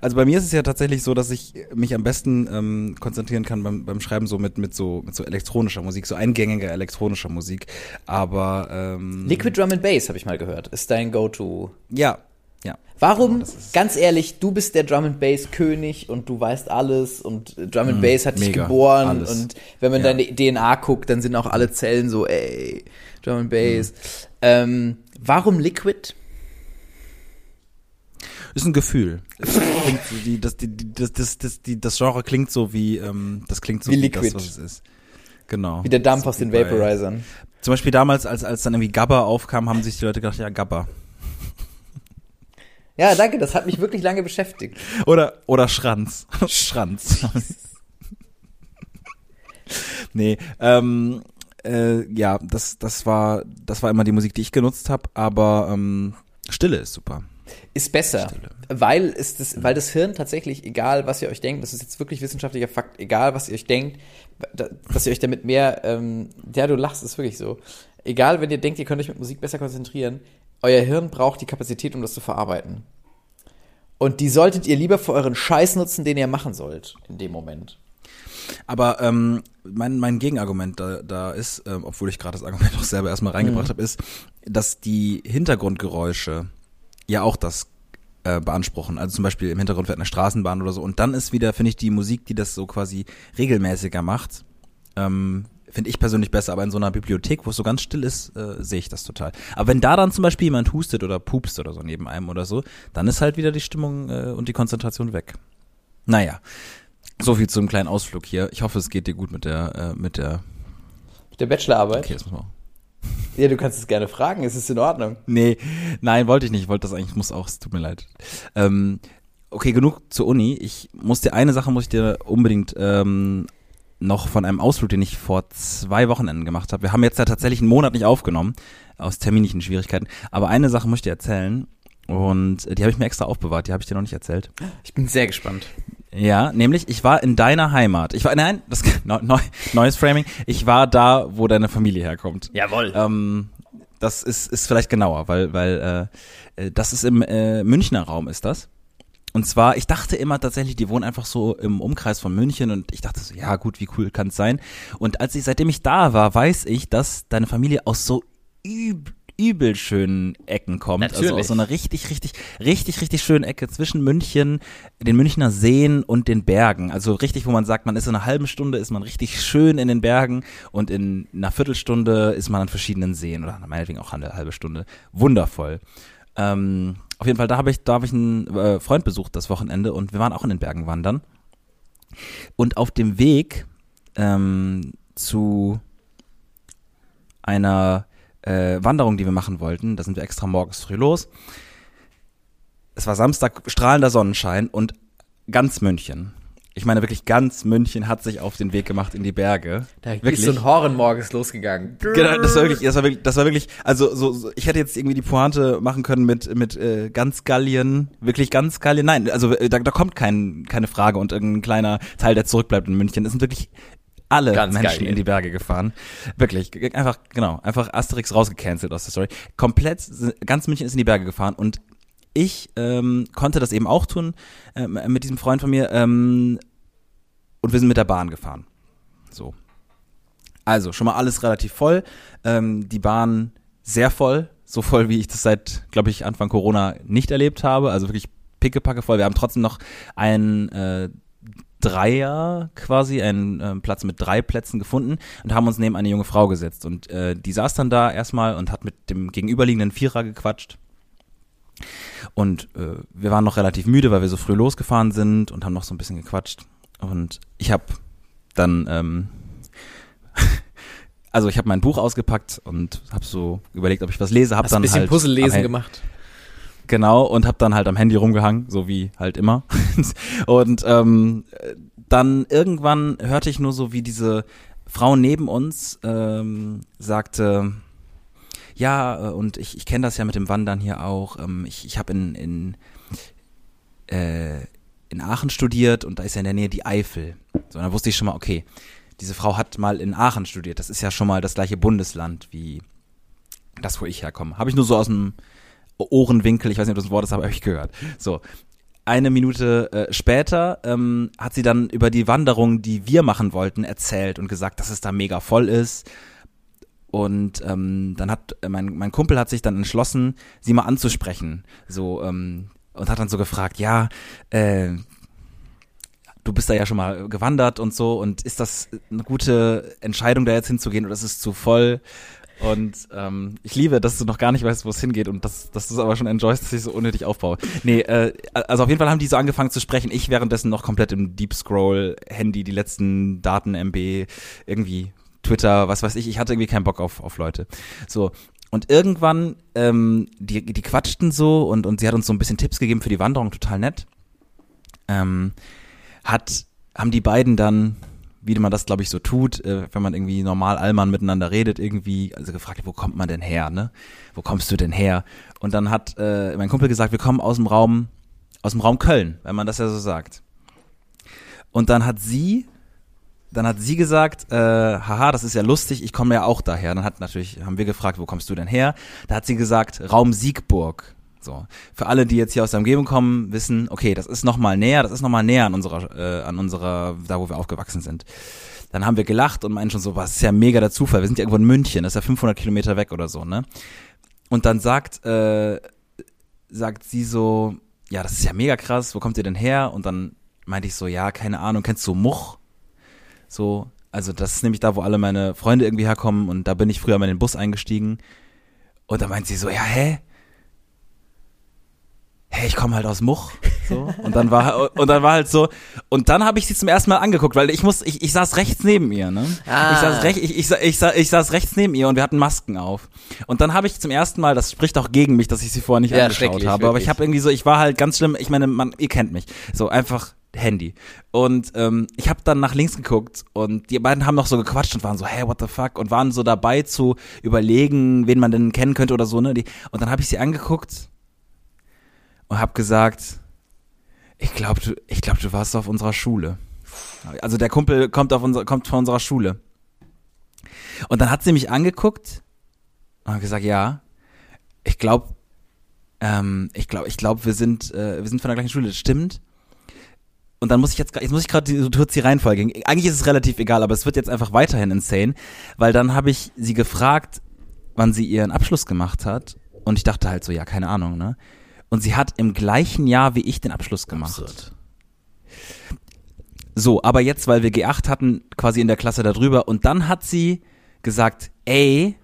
Also bei mir ist es ja tatsächlich so, dass ich mich am besten ähm, konzentrieren kann beim, beim Schreiben so mit, mit so mit so elektronischer Musik, so eingängiger elektronischer Musik. Aber ähm, Liquid Drum and Bass habe ich mal gehört, ist dein Go-To. ja, ja. Warum, Genau, ganz ehrlich, du bist der Drum and Bass König und du weißt alles und Drum and Bass hat dich Mm, mega, geboren alles. und wenn man Ja. deine DNA guckt, dann sind auch alle Zellen so, ey, Drum and Bass. Mm. Ähm, warum Liquid? Ist ein Gefühl. Die, das, die, die, das, das, das, die, das Genre klingt so wie, ähm, das klingt so Wie wie, Liquid. das, was es ist. Genau. Wie der Dampf aus So den wie bei- Vaporizern. Zum Beispiel damals, als, als dann irgendwie Gabba aufkam, haben sich die Leute gedacht, ja, Gabba. Ja, danke, das hat mich wirklich lange beschäftigt. Oder, oder Schranz. [LAUGHS] Schranz. [LAUGHS] nee, ähm, äh, ja, das, das war, das war immer die Musik, die ich genutzt habe, aber ähm, Stille ist super. Ist besser, weil, es das, weil das Hirn tatsächlich, egal was ihr euch denkt, das ist jetzt wirklich wissenschaftlicher Fakt, egal was ihr euch denkt, da- dass ihr euch damit mehr, ähm, ja, du lachst, ist wirklich so. Egal, wenn ihr denkt, ihr könnt euch mit Musik besser konzentrieren, euer Hirn braucht die Kapazität, um das zu verarbeiten. Und die solltet ihr lieber für euren Scheiß nutzen, den ihr machen sollt, in dem Moment. Aber ähm, mein, mein Gegenargument da, da ist, ähm, obwohl ich gerade das Argument auch selber erstmal reingebracht habe, ist, dass die Hintergrundgeräusche ja auch das äh, beanspruchen. Also zum Beispiel im Hintergrund fährt eine Straßenbahn oder so. Und dann ist wieder, finde ich, die Musik, die das so quasi regelmäßiger macht, ähm, finde ich persönlich besser. Aber in so einer Bibliothek, wo es so ganz still ist, äh, sehe ich das total. Aber wenn da dann zum Beispiel jemand hustet oder pupst oder so neben einem oder so, dann ist halt wieder die Stimmung äh, und die Konzentration weg. Naja. So viel zu einem kleinen Ausflug hier. Ich hoffe, es geht dir gut mit der, äh, mit der. Mit der Bachelorarbeit? Okay, das muss man. Ja, du kannst es gerne fragen, es ist in Ordnung. Nee, nein, wollte ich nicht. Ich wollte das eigentlich, ich muss auch, es tut mir leid. Ähm, okay, genug zur Uni. Ich muss dir, eine Sache muss ich dir unbedingt ähm, noch von einem Ausflug, den ich vor zwei Wochenenden gemacht habe. Wir haben jetzt ja tatsächlich einen Monat nicht aufgenommen, aus terminlichen Schwierigkeiten. Aber eine Sache muss ich dir erzählen. Und die habe ich mir extra aufbewahrt, die habe ich dir noch nicht erzählt. Ich bin sehr gespannt. Ja, nämlich ich war in deiner Heimat. Ich war, nein, das [LAUGHS] neu, neu, neues Framing. Ich war da, wo deine Familie herkommt. Jawohl. Ähm, das ist, ist vielleicht genauer, weil, weil äh, äh, das ist im äh, Münchner Raum, ist das. Und zwar, ich dachte immer tatsächlich, die wohnen einfach so im Umkreis von München und ich dachte so, ja gut, wie cool kann es sein? Und als ich, seitdem ich da war, weiß ich, dass deine Familie aus so üb übel schönen Ecken kommt. Also Natürlich. aus so einer richtig, richtig, richtig, richtig schönen Ecke zwischen München, den Münchner Seen und den Bergen. Also richtig, wo man sagt, man ist in einer halben Stunde, ist man richtig schön in den Bergen und in einer Viertelstunde ist man an verschiedenen Seen oder meinetwegen auch eine halbe Stunde. Wundervoll. Ähm, auf jeden Fall, da habe ich, da habe ich einen äh, Freund besucht das Wochenende und wir waren auch in den Bergen wandern. Und auf dem Weg ähm, zu einer äh, Wanderung, die wir machen wollten, da sind wir extra morgens früh los. Es war Samstag, strahlender Sonnenschein und ganz München. Ich meine wirklich ganz München hat sich auf den Weg gemacht in die Berge. Da wirklich. ist so ein Horn morgens losgegangen. Genau, das war wirklich, das war wirklich, das war wirklich, also so, so ich hätte jetzt irgendwie die Pointe machen können mit mit äh, ganz Gallien, wirklich ganz Gallien. Nein, also äh, da, da kommt kein, keine Frage und irgendein kleiner Teil, der zurückbleibt in München. Es sind wirklich alle Ganz Menschen Gallien. in die Berge gefahren. Wirklich, einfach genau, einfach Asterix rausgecancelt aus der Story. Komplett, ganz München ist in die Berge gefahren und ich ähm, konnte das eben auch tun ähm, mit diesem Freund von mir ähm, und wir sind mit der Bahn gefahren. So. Also, schon mal alles relativ voll. Ähm, die Bahn sehr voll. So voll, wie ich das seit, glaube ich, Anfang Corona nicht erlebt habe. Also wirklich pickepacke voll. Wir haben trotzdem noch einen äh, Dreier quasi, einen äh, Platz mit drei Plätzen gefunden und haben uns neben eine junge Frau gesetzt. Und äh, die saß dann da erstmal und hat mit dem gegenüberliegenden Vierer gequatscht. Und äh, wir waren noch relativ müde, weil wir so früh losgefahren sind und haben noch so ein bisschen gequatscht. Und ich habe dann, ähm, [LAUGHS] also ich habe mein Buch ausgepackt und habe so überlegt, ob ich was lese. Hab Hast dann ein bisschen halt Puzzlelesen am- gemacht. Genau, und hab dann halt am Handy rumgehangen, so wie halt immer. [LAUGHS] und ähm, dann irgendwann hörte ich nur so, wie diese Frau neben uns ähm, sagte, ja, äh, und ich, ich kenne das ja mit dem Wandern hier auch. Ähm, ich ich habe in, in, äh, in Aachen studiert und da ist ja in der Nähe die Eifel. So, dann wusste ich schon mal, okay, diese Frau hat mal in Aachen studiert. Das ist ja schon mal das gleiche Bundesland wie das, wo ich herkomme. Habe ich nur so aus dem Ohrenwinkel, ich weiß nicht, ob das ein Wort ist, aber habe ich gehört. So. Eine Minute äh, später ähm, hat sie dann über die Wanderung, die wir machen wollten, erzählt und gesagt, dass es da mega voll ist. Und ähm, dann hat äh, mein, mein Kumpel hat sich dann entschlossen, sie mal anzusprechen. So, ähm, und hat dann so gefragt, ja, äh, du bist da ja schon mal gewandert und so, und ist das eine gute Entscheidung, da jetzt hinzugehen oder ist es zu voll? Und ähm, ich liebe, dass du noch gar nicht weißt, wo es hingeht und dass, dass du es aber schon enjoyst, dass ich so unnötig aufbaue. Nee, äh, also auf jeden Fall haben die so angefangen zu sprechen. Ich währenddessen noch komplett im Deep Scroll, Handy, die letzten Daten, MB, irgendwie Twitter, was weiß ich. Ich hatte irgendwie keinen Bock auf, auf Leute. So. Und irgendwann, ähm, die, die quatschten so und, und sie hat uns so ein bisschen Tipps gegeben für die Wanderung, total nett. Ähm, hat, haben die beiden dann, wie man das, glaube ich, so tut, äh, wenn man irgendwie normal allmann miteinander redet, irgendwie, also gefragt, wo kommt man denn her, ne? Wo kommst du denn her? Und dann hat äh, mein Kumpel gesagt, wir kommen aus dem Raum, aus dem Raum Köln, wenn man das ja so sagt. Und dann hat sie, dann hat sie gesagt, äh, haha, das ist ja lustig, ich komme ja auch daher. Dann hat natürlich, haben wir gefragt, wo kommst du denn her? Da hat sie gesagt, Raum Siegburg. So. Für alle, die jetzt hier aus der Umgebung kommen, wissen, okay, das ist noch mal näher, das ist noch mal näher an unserer, äh, an unserer, da wo wir aufgewachsen sind. Dann haben wir gelacht und meinen schon so, was ist ja mega der Zufall. Wir sind ja irgendwo in München, das ist ja 500 Kilometer weg oder so, ne? Und dann sagt, äh, sagt sie so, ja, das ist ja mega krass, wo kommt ihr denn her? Und dann meinte ich so, ja, keine Ahnung, kennst du Much? So, also das ist nämlich da, wo alle meine Freunde irgendwie herkommen und da bin ich früher mal in den Bus eingestiegen. Und da meint sie so, ja, hä? Hä, ich komme halt aus Much. So. Und dann war und dann war halt so und dann habe ich sie zum ersten Mal angeguckt, weil ich muss ich, ich saß rechts neben ihr, ne? Ah. Ich saß recht ich, ich, sa- ich, sa- ich saß rechts neben ihr und wir hatten Masken auf. Und dann habe ich zum ersten Mal, das spricht auch gegen mich, dass ich sie vorher nicht Ja, angeschaut habe, aber ich habe irgendwie so, ich war halt ganz schlimm, ich meine, man, ihr kennt mich. So einfach Handy. Und ähm, ich habe dann nach links geguckt und die beiden haben noch so gequatscht und waren so, hey, what the fuck? Und waren so dabei zu überlegen, wen man denn kennen könnte oder so, ne? Und dann habe ich sie angeguckt und habe gesagt, ich glaube, du, ich glaube, du warst auf unserer Schule. Also der Kumpel kommt auf unser, kommt von unserer Schule. Und dann hat sie mich angeguckt und hat gesagt, ja, ich glaube, ähm, ich glaube, ich glaube, wir sind, äh, wir sind von der gleichen Schule. Das stimmt. Und dann muss ich jetzt, jetzt muss ich gerade die, kurz die Reihenfolge. Eigentlich ist es relativ egal, aber es wird jetzt einfach weiterhin insane, weil dann habe ich sie gefragt, wann sie ihren Abschluss gemacht hat. Und ich dachte halt so, ja, keine Ahnung, ne? Und sie hat im gleichen Jahr wie ich den Abschluss gemacht. Absurd. So, aber jetzt, weil wir G8 hatten, quasi in der Klasse darüber, und dann hat sie gesagt, ey,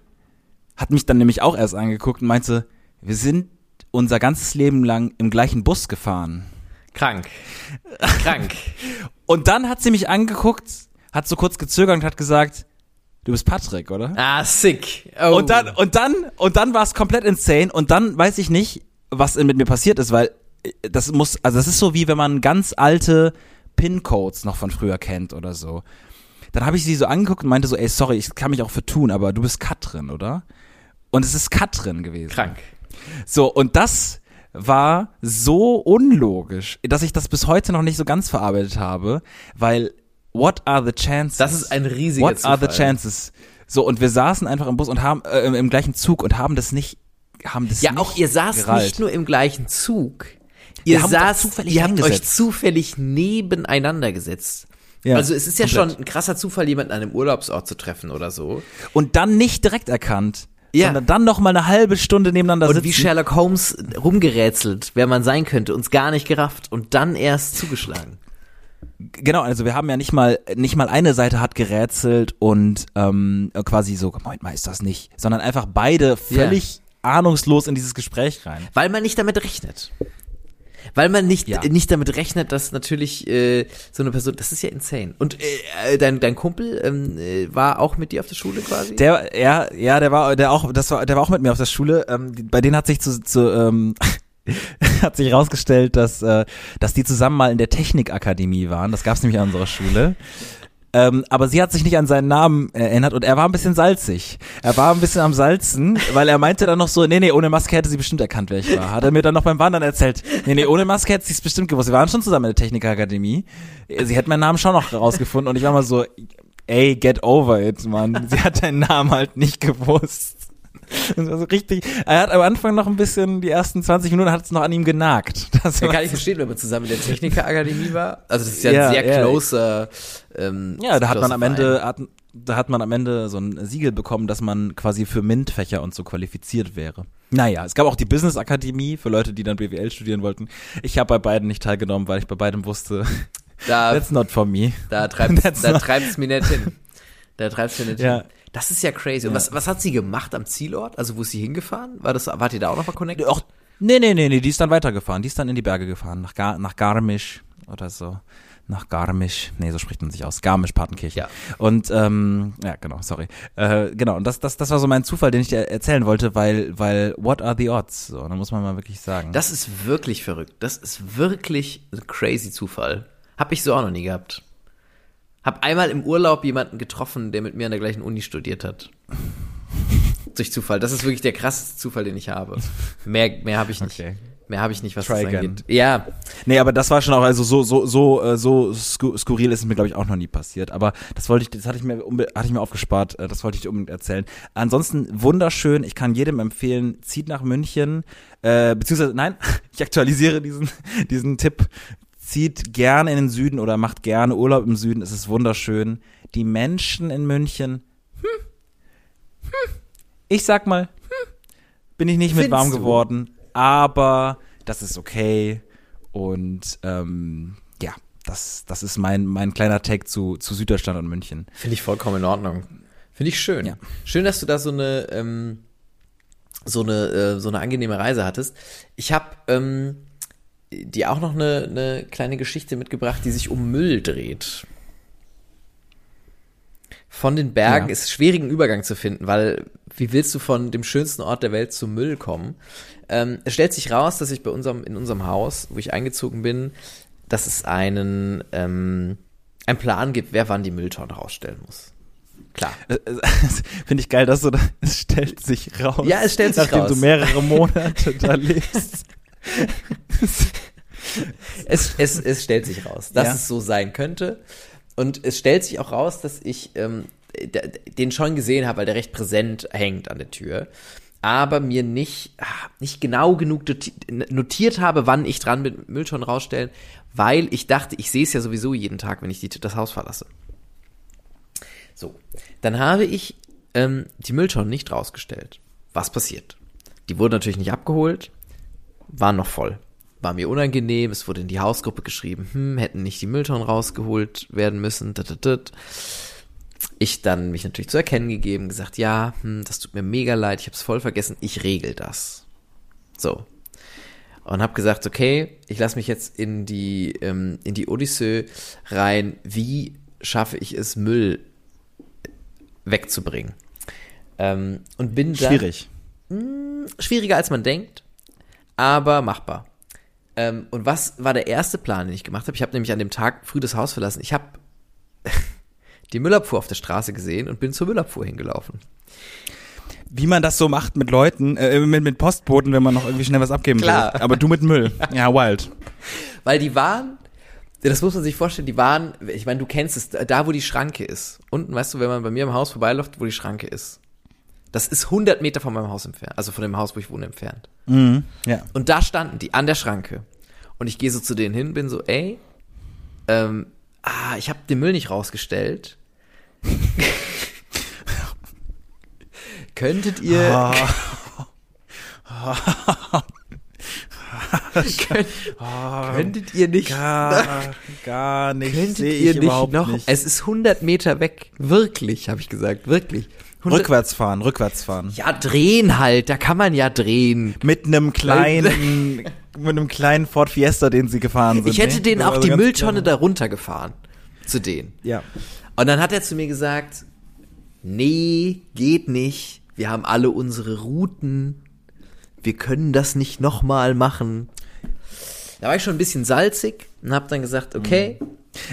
hat mich dann nämlich auch erst angeguckt und meinte, wir sind unser ganzes Leben lang im gleichen Bus gefahren. Krank. [LAUGHS] Krank. Und dann hat sie mich angeguckt, hat so kurz gezögert und hat gesagt, du bist Patrick, oder? ah, sick. Oh. Und dann, und dann, und dann war es komplett insane und dann weiß ich nicht, was mit mir passiert ist, weil äh, das muss, also das ist so wie wenn man ganz alte PIN-Codes noch von früher kennt oder so. Dann habe ich sie so angeguckt und meinte so, ey, sorry, ich kann mich auch vertun, aber du bist Katrin, oder? Und es ist Katrin gewesen. Krank. So, und das war so unlogisch, dass ich das bis heute noch nicht so ganz verarbeitet habe, weil what are the chances? Das ist ein riesiger What are the Zufall. chances? So, und wir saßen einfach im Bus und haben, äh, im gleichen Zug und haben das nicht, haben das Ja, auch ihr saßt gerallt. nicht nur im gleichen Zug. Ihr auch saßt, ihr habt euch zufällig nebeneinander gesetzt. Ja, also es ist ja komplett. schon ein krasser Zufall, jemanden an einem Urlaubsort zu treffen oder so. Und dann nicht direkt erkannt, Ja. sondern dann noch mal eine halbe Stunde nebeneinander Und sitzen. wie Sherlock Holmes rumgerätselt, wer man sein könnte, uns gar nicht gerafft und dann erst zugeschlagen. Genau, also wir haben ja nicht mal nicht mal eine Seite hat gerätselt und ähm, quasi so, Moment mal, ist das nicht, sondern einfach beide völlig ahnungslos in dieses Gespräch rein. Weil man nicht damit rechnet. Weil man nicht, Ja. nicht damit rechnet, dass natürlich äh, so eine Person, das ist ja insane. Und äh, dein, dein Kumpel ähm, äh, war auch mit dir auf der Schule quasi? Der, ja, ja, der war, der auch, das war, der war auch mit mir auf der Schule. Ähm, bei denen hat sich zu, zu ähm, [LAUGHS] hat sich herausgestellt, dass, äh, dass die zusammen mal in der Technikakademie waren. Das gab es nämlich an unserer Schule. Ähm, aber sie hat sich nicht an seinen Namen erinnert und er war ein bisschen salzig. Er war ein bisschen am Salzen, weil er meinte dann noch so, nee, nee, ohne Maske hätte sie bestimmt erkannt, wer ich war. Hat er mir dann noch beim Wandern erzählt. Nee, nee, ohne Maske hätte sie es bestimmt gewusst. Wir waren schon zusammen in der Technikakademie. Sie hätte meinen Namen schon noch rausgefunden und ich war mal so, ey, get over it, Mann. Sie hat deinen Namen halt nicht gewusst. [LAUGHS] Das war so richtig. Er hat am Anfang noch ein bisschen, die ersten 20 Minuten hat es noch an ihm genagt. [LAUGHS] Das Ja, kann ich verstehen, wenn man zusammen in der Technikerakademie war. Also das ist ja, Ja, ein sehr ja. closer. Ähm, ja, da hat man am Ende, hat, da hat man am Ende so ein Siegel bekommen, dass man quasi für MINT-Fächer und so qualifiziert wäre. Naja, es gab auch die Business Akademie für Leute, die dann BWL studieren wollten. Ich habe bei beiden nicht teilgenommen, weil ich bei beidem wusste, Da, [LAUGHS] that's not for me. da treibt da not- treibt's mir nicht hin. Da treibt's mir nicht Ja. hin. Das ist ja crazy. Und was, was hat sie gemacht am Zielort? Also wo ist sie hingefahren? War das, wart ihr da auch noch mal connected? Auch, nee, nee, nee, nee, die ist dann weitergefahren. Die ist dann in die Berge gefahren, nach, Gar, nach Garmisch oder so. Nach Garmisch. Nee, so spricht man sich aus. Garmisch-Partenkirchen. Ja. Und, ähm, ja, genau, sorry. Äh, genau, und das, das, das war so mein Zufall, den ich dir erzählen wollte, weil, weil, what are the odds? So, da muss man mal wirklich sagen. Das ist wirklich verrückt. Das ist wirklich ein crazy Zufall. Hab ich so auch noch nie gehabt. Hab einmal im Urlaub jemanden getroffen, der mit mir an der gleichen Uni studiert hat. [LAUGHS] Durch Zufall. Das ist wirklich der krasseste Zufall, den ich habe. Mehr, mehr habe ich nicht. Okay. Mehr habe ich nicht, was Try das angeht. Ja, Nee, aber das war schon auch, also so, so, so, äh, so sku skurril ist es mir, glaube ich, auch noch nie passiert. Aber das wollte ich, das hatte ich mir, hatte ich mir aufgespart, äh, das wollte ich dir unbedingt erzählen. Ansonsten wunderschön, ich kann jedem empfehlen, zieht nach München, äh, beziehungsweise, nein, [LAUGHS] ich aktualisiere diesen, diesen Tipp. Zieht gerne in den Süden oder macht gerne Urlaub im Süden, es ist wunderschön. Die Menschen in München, hm, hm, ich sag mal, hm, bin ich nicht mit warm du? geworden, aber das ist okay. Und ähm, ja, das, das ist mein, mein kleiner Tag zu, zu Süderstand und München. finde ich vollkommen in Ordnung. Finde ich schön. Ja. Schön, dass du da so eine, ähm, so eine, äh, so eine angenehme Reise hattest. Ich habe ähm, dir auch noch eine, eine kleine Geschichte mitgebracht, die sich um Müll dreht. Von den Bergen Ja. ist schwierigen Übergang zu finden, weil wie willst du von dem schönsten Ort der Welt zum Müll kommen? Ähm, es stellt sich raus, dass ich bei unserem in unserem Haus, wo ich eingezogen bin, dass es einen ähm, einen Plan gibt, wer wann die Mülltonnen rausstellen muss. Klar. Äh, äh, [LAUGHS] Finde ich geil, dass du da, es stellt sich raus. Ja, es stellt sich nachdem raus. du mehrere Monate da [LAUGHS] lebst. [LAUGHS] es, es, es stellt sich raus, dass Ja. es so sein könnte. Und es stellt sich auch raus, dass ich ähm, den schon gesehen habe, weil der recht präsent hängt an der Tür. Aber mir nicht, ah, nicht genau genug notiert habe, wann ich dran bin, mit Mülltonnen rausstellen, weil ich dachte, ich sehe es ja sowieso jeden Tag, wenn ich die, das Haus verlasse. So, dann habe ich ähm, die Mülltonnen nicht rausgestellt. Was passiert? Die wurden natürlich nicht abgeholt, waren noch voll. War mir unangenehm, es wurde in die Hausgruppe geschrieben, hm, hätten nicht die Mülltonnen rausgeholt werden müssen. Dat. Ich dann mich natürlich zu erkennen gegeben, gesagt, ja, hm, das tut mir mega leid, ich habe es voll vergessen, ich regel das. So. Und habe gesagt, okay, ich lasse mich jetzt in die, ähm, in die Odyssee rein, wie schaffe ich es, Müll wegzubringen. Ähm, und bin dann Schwierig. schwieriger als man denkt, aber machbar. Ähm, und was war der erste Plan, den ich gemacht habe? Ich habe nämlich an dem Tag früh das Haus verlassen. Ich habe [LAUGHS] die Müllabfuhr auf der Straße gesehen und bin zur Müllabfuhr hingelaufen. Wie man das so macht mit Leuten, äh, mit, mit Postboten, wenn man noch irgendwie schnell was abgeben Klar. will. Aber du mit Müll. [LAUGHS] Ja, wild. Weil die waren, das muss man sich vorstellen, die waren, ich meine, du kennst es, da wo die Schranke ist. Unten, weißt du, wenn man bei mir im Haus vorbeiläuft, wo die Schranke ist. Das ist 100 Meter von meinem Haus entfernt, also von dem Haus, wo ich wohne, entfernt. Mhm. Ja. Und da standen die an der Schranke. Und ich gehe so zu denen hin, bin so, ey, ähm, ah, ich habe den Müll nicht rausgestellt. [LAUGHS] Könntet ihr, [LAUGHS] [LAUGHS] könnt, könntet ihr nicht, Gar, gar nicht. könntet ihr ich nicht überhaupt noch, nicht. es ist 100 Meter weg, wirklich, habe ich gesagt, wirklich. 100 Rückwärts fahren, rückwärts fahren. Ja, drehen halt, da kann man ja drehen. Mit einem kleinen, [LAUGHS] mit einem kleinen Ford Fiesta, den sie gefahren sind. Ich hätte ne? denen auch Also die Mülltonne kleine- da runtergefahren. Zu denen. Ja. Und dann hat er zu mir gesagt, nee, geht nicht. Wir haben alle unsere Routen. Wir können das nicht nochmal machen. Da war ich schon ein bisschen salzig und habe dann gesagt, okay,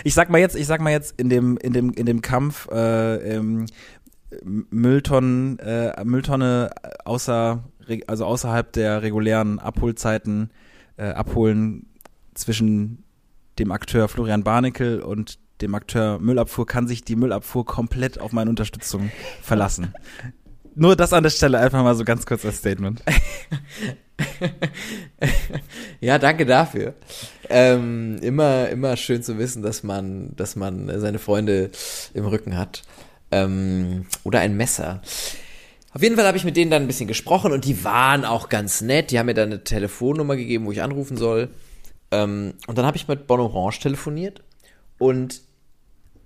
Ich sag mal jetzt, ich sag mal jetzt in dem in dem in dem Kampf äh, ähm, Mülltonnen äh, Mülltonne außer also außerhalb der regulären Abholzeiten äh, abholen zwischen dem Akteur Florian Barnickel und dem Akteur Müllabfuhr kann sich die Müllabfuhr komplett auf meine Unterstützung verlassen. [LAUGHS] Nur das an der Stelle einfach mal so ganz kurz als Statement. [LAUGHS] ja, danke dafür. Ähm, immer, immer schön zu wissen, dass man, dass man seine Freunde im Rücken hat. Ähm, oder ein Messer. Auf jeden Fall habe ich mit denen dann ein bisschen gesprochen und die waren auch ganz nett. Die haben mir dann eine Telefonnummer gegeben, wo ich anrufen soll. Ähm, und dann habe ich mit Bon Orange telefoniert und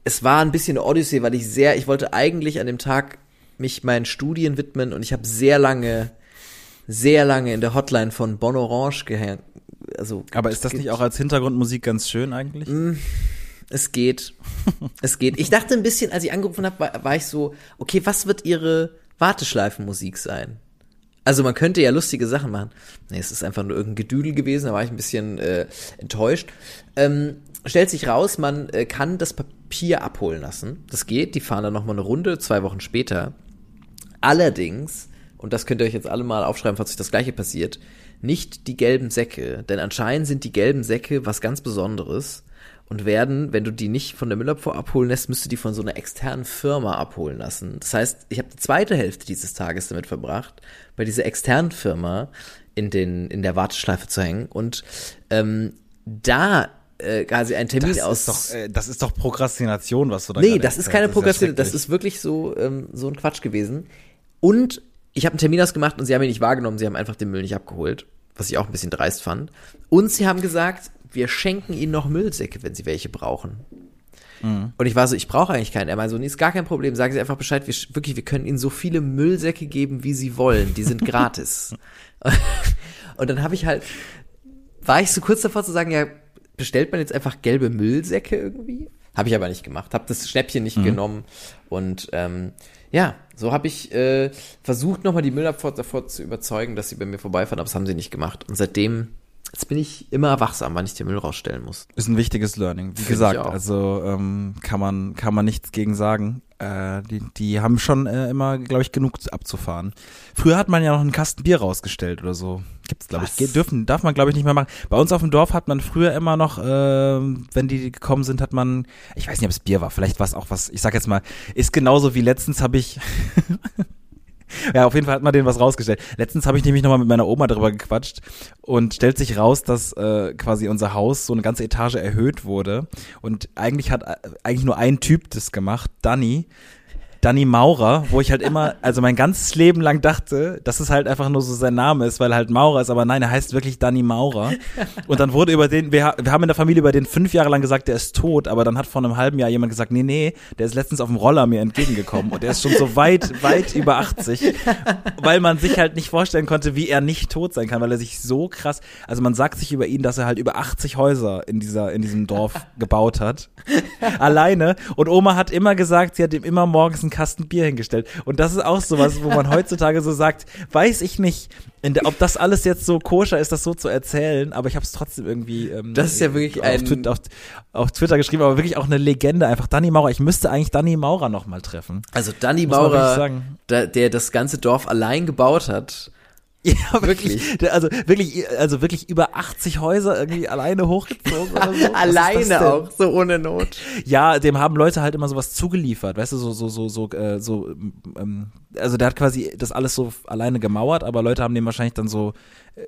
es war ein bisschen eine Odyssee, weil ich sehr, ich wollte eigentlich an dem Tag mich meinen Studien widmen und ich habe sehr lange, sehr lange in der Hotline von Bon Orange gehängt. Also, Aber ist das nicht auch als Hintergrundmusik ganz schön eigentlich? Es geht. Es geht. Ich dachte ein bisschen, als ich angerufen habe, war, war ich so, okay, was wird ihre Warteschleifenmusik sein? Also man könnte ja lustige Sachen machen. Nee, es ist einfach nur irgendein Gedüdel gewesen, da war ich ein bisschen äh, enttäuscht. Ähm, stellt sich raus, man äh, kann das Papier abholen lassen. Das geht, die fahren dann nochmal eine Runde, zwei Wochen später. Allerdings, und das könnt ihr euch jetzt alle mal aufschreiben, falls euch das gleiche passiert, nicht die gelben Säcke. Denn anscheinend sind die gelben Säcke was ganz Besonderes und werden, wenn du die nicht von der Müllabfuhr abholen lässt, müsst du die von so einer externen Firma abholen lassen. Das heißt, ich habe die zweite Hälfte dieses Tages damit verbracht, bei dieser externen Firma in, den, in der Warteschleife zu hängen und ähm, da äh, quasi einen Termin Das aus. ist doch, äh, das ist doch Prokrastination, was du da Nee, das ist keine Prokrastination, das ist wirklich so, ähm, so ein Quatsch gewesen. Und ich habe einen Termin ausgemacht und sie haben ihn nicht wahrgenommen, sie haben einfach den Müll nicht abgeholt, was ich auch ein bisschen dreist fand. Und sie haben gesagt, wir schenken ihnen noch Müllsäcke, wenn sie welche brauchen. Und ich war so, ich brauche eigentlich keinen. Er meinte so, nee, ist gar kein Problem. Sagen Sie einfach Bescheid. Wir, wirklich, wir können Ihnen so viele Müllsäcke geben, wie Sie wollen. Die sind gratis. [LAUGHS] und dann habe ich halt, war ich so kurz davor zu sagen, ja, bestellt man jetzt einfach gelbe Müllsäcke irgendwie? Habe ich aber nicht gemacht. Habe das Schnäppchen nicht genommen. Und ähm, ja, so habe ich äh, versucht, nochmal die Müllabfuhr davor zu überzeugen, dass sie bei mir vorbeifahren, aber das haben sie nicht gemacht. Und seitdem, jetzt bin ich immer wachsam, wann ich den Müll rausstellen muss. Ist ein wichtiges Learning. Wie Find gesagt, also ähm, kann man kann man nichts gegen sagen. Äh, die, die haben schon äh, immer, glaube ich, genug abzufahren. Früher hat man ja noch einen Kasten Bier rausgestellt oder so. Gibt's, glaube ich. Dürfen, darf man, glaube ich, nicht mehr machen. Bei uns auf dem Dorf hat man früher immer noch, äh, wenn die gekommen sind, hat man, ich weiß nicht, ob es Bier war, vielleicht war es auch was, ich sag jetzt mal, ist genauso wie letztens habe ich. [LAUGHS] Ja, auf jeden Fall hat man denen was rausgestellt. Letztens habe ich nämlich nochmal mit meiner Oma drüber gequatscht und stellt sich raus, dass äh, quasi unser Haus so eine ganze Etage erhöht wurde. Und eigentlich hat äh, eigentlich nur ein Typ das gemacht, Danny. Danny Maurer, wo ich halt immer, also mein ganzes Leben lang dachte, dass es halt einfach nur so sein Name ist, weil er halt Maurer ist, aber nein, er heißt wirklich Danny Maurer. Und dann wurde über den, wir, wir haben in der Familie über den fünf Jahre lang gesagt, der ist tot, aber dann hat vor einem halben Jahr jemand gesagt, nee, nee, der ist letztens auf dem Roller mir entgegengekommen und der ist schon so weit, weit über 80, weil man sich halt nicht vorstellen konnte, wie er nicht tot sein kann, weil er sich so krass, also man sagt sich über ihn, dass er halt über 80 Häuser in dieser, in diesem Dorf gebaut hat. Alleine. Und Oma hat immer gesagt, sie hat ihm immer morgens einen Kasten Bier hingestellt. Und das ist auch sowas, wo man heutzutage so sagt, weiß ich nicht, der, ob das alles jetzt so koscher ist, das so zu erzählen, aber ich habe es trotzdem irgendwie ähm, Das ist ja wirklich auf, ein- Twitter, auf, auf Twitter geschrieben, aber wirklich auch eine Legende, einfach Danny Maurer. Ich müsste eigentlich Danny Maurer nochmal treffen. Also Danny Maurer, der das ganze Dorf allein gebaut hat. [LAUGHS] Ja, wirklich. Der- Also wirklich, also wirklich über 80 Häuser irgendwie alleine hochgezogen oder so. Alleine auch, so ohne Not. Ja, dem haben Leute halt immer sowas zugeliefert, weißt du, so, so, so, so, äh, so, ähm, also der hat quasi das alles so alleine gemauert, aber Leute haben dem wahrscheinlich dann so äh,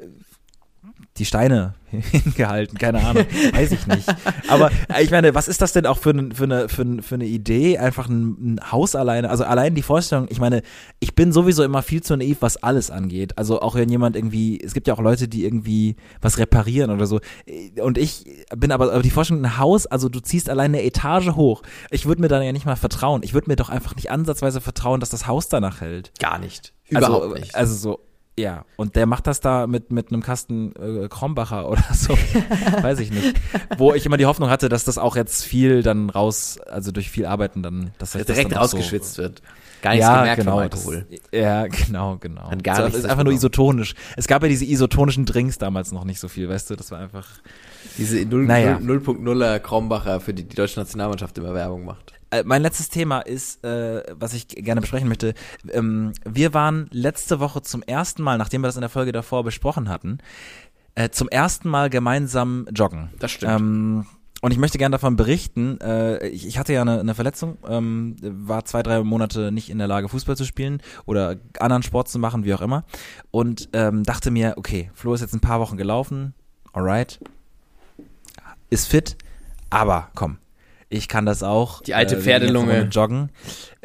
die Steine [LAUGHS] hingehalten, keine Ahnung, weiß ich nicht. Aber ich meine, was ist das denn auch für, für, eine, für, für eine Idee, einfach ein, ein Haus alleine, also allein die Vorstellung, ich meine, ich bin sowieso immer viel zu naiv, was alles angeht. Also auch wenn jemand irgendwie, es gibt ja auch Leute, die irgendwie was reparieren oder so. Und ich bin aber, aber die Vorstellung, ein Haus, also du ziehst alleine eine Etage hoch. Ich würde mir dann ja nicht mal vertrauen. Ich würde mir doch einfach nicht ansatzweise vertrauen, dass das Haus danach hält. Gar nicht. Also, Überhaupt nicht. Also so, ja. Und der macht das da mit, mit einem Kasten äh, Krombacher [LAUGHS] oder so. Weiß ich nicht. Wo ich immer die Hoffnung hatte, dass das auch jetzt viel dann raus, also durch viel Arbeiten dann, dass das direkt dann auch so- rausgeschwitzt wird. Gar nichts ja, gemerkt genau, Alkohol. Das, ja, genau, genau. Hat gar so, nichts ist einfach nur isotonisch. Es gab ja diese isotonischen Drinks damals noch nicht so viel, weißt du, das war einfach. Diese 0, Naja. 0, 0.0er Krombacher, für die die deutsche Nationalmannschaft immer Werbung macht. Äh, mein letztes Thema ist, äh, was ich gerne besprechen möchte. Ähm, wir waren letzte Woche zum ersten Mal, nachdem wir das in der Folge davor besprochen hatten, äh, zum ersten Mal gemeinsam joggen. Das stimmt. Ähm, und ich möchte gerne davon berichten. Äh, ich, ich hatte ja eine, eine Verletzung, ähm, war zwei, drei Monate nicht in der Lage, Fußball zu spielen oder anderen Sport zu machen, wie auch immer. Und ähm, dachte mir, okay, Flo ist jetzt ein paar Wochen gelaufen, alright, ist fit, aber komm, ich kann das auch. Die alte jetzt Pferdelunge. Joggen.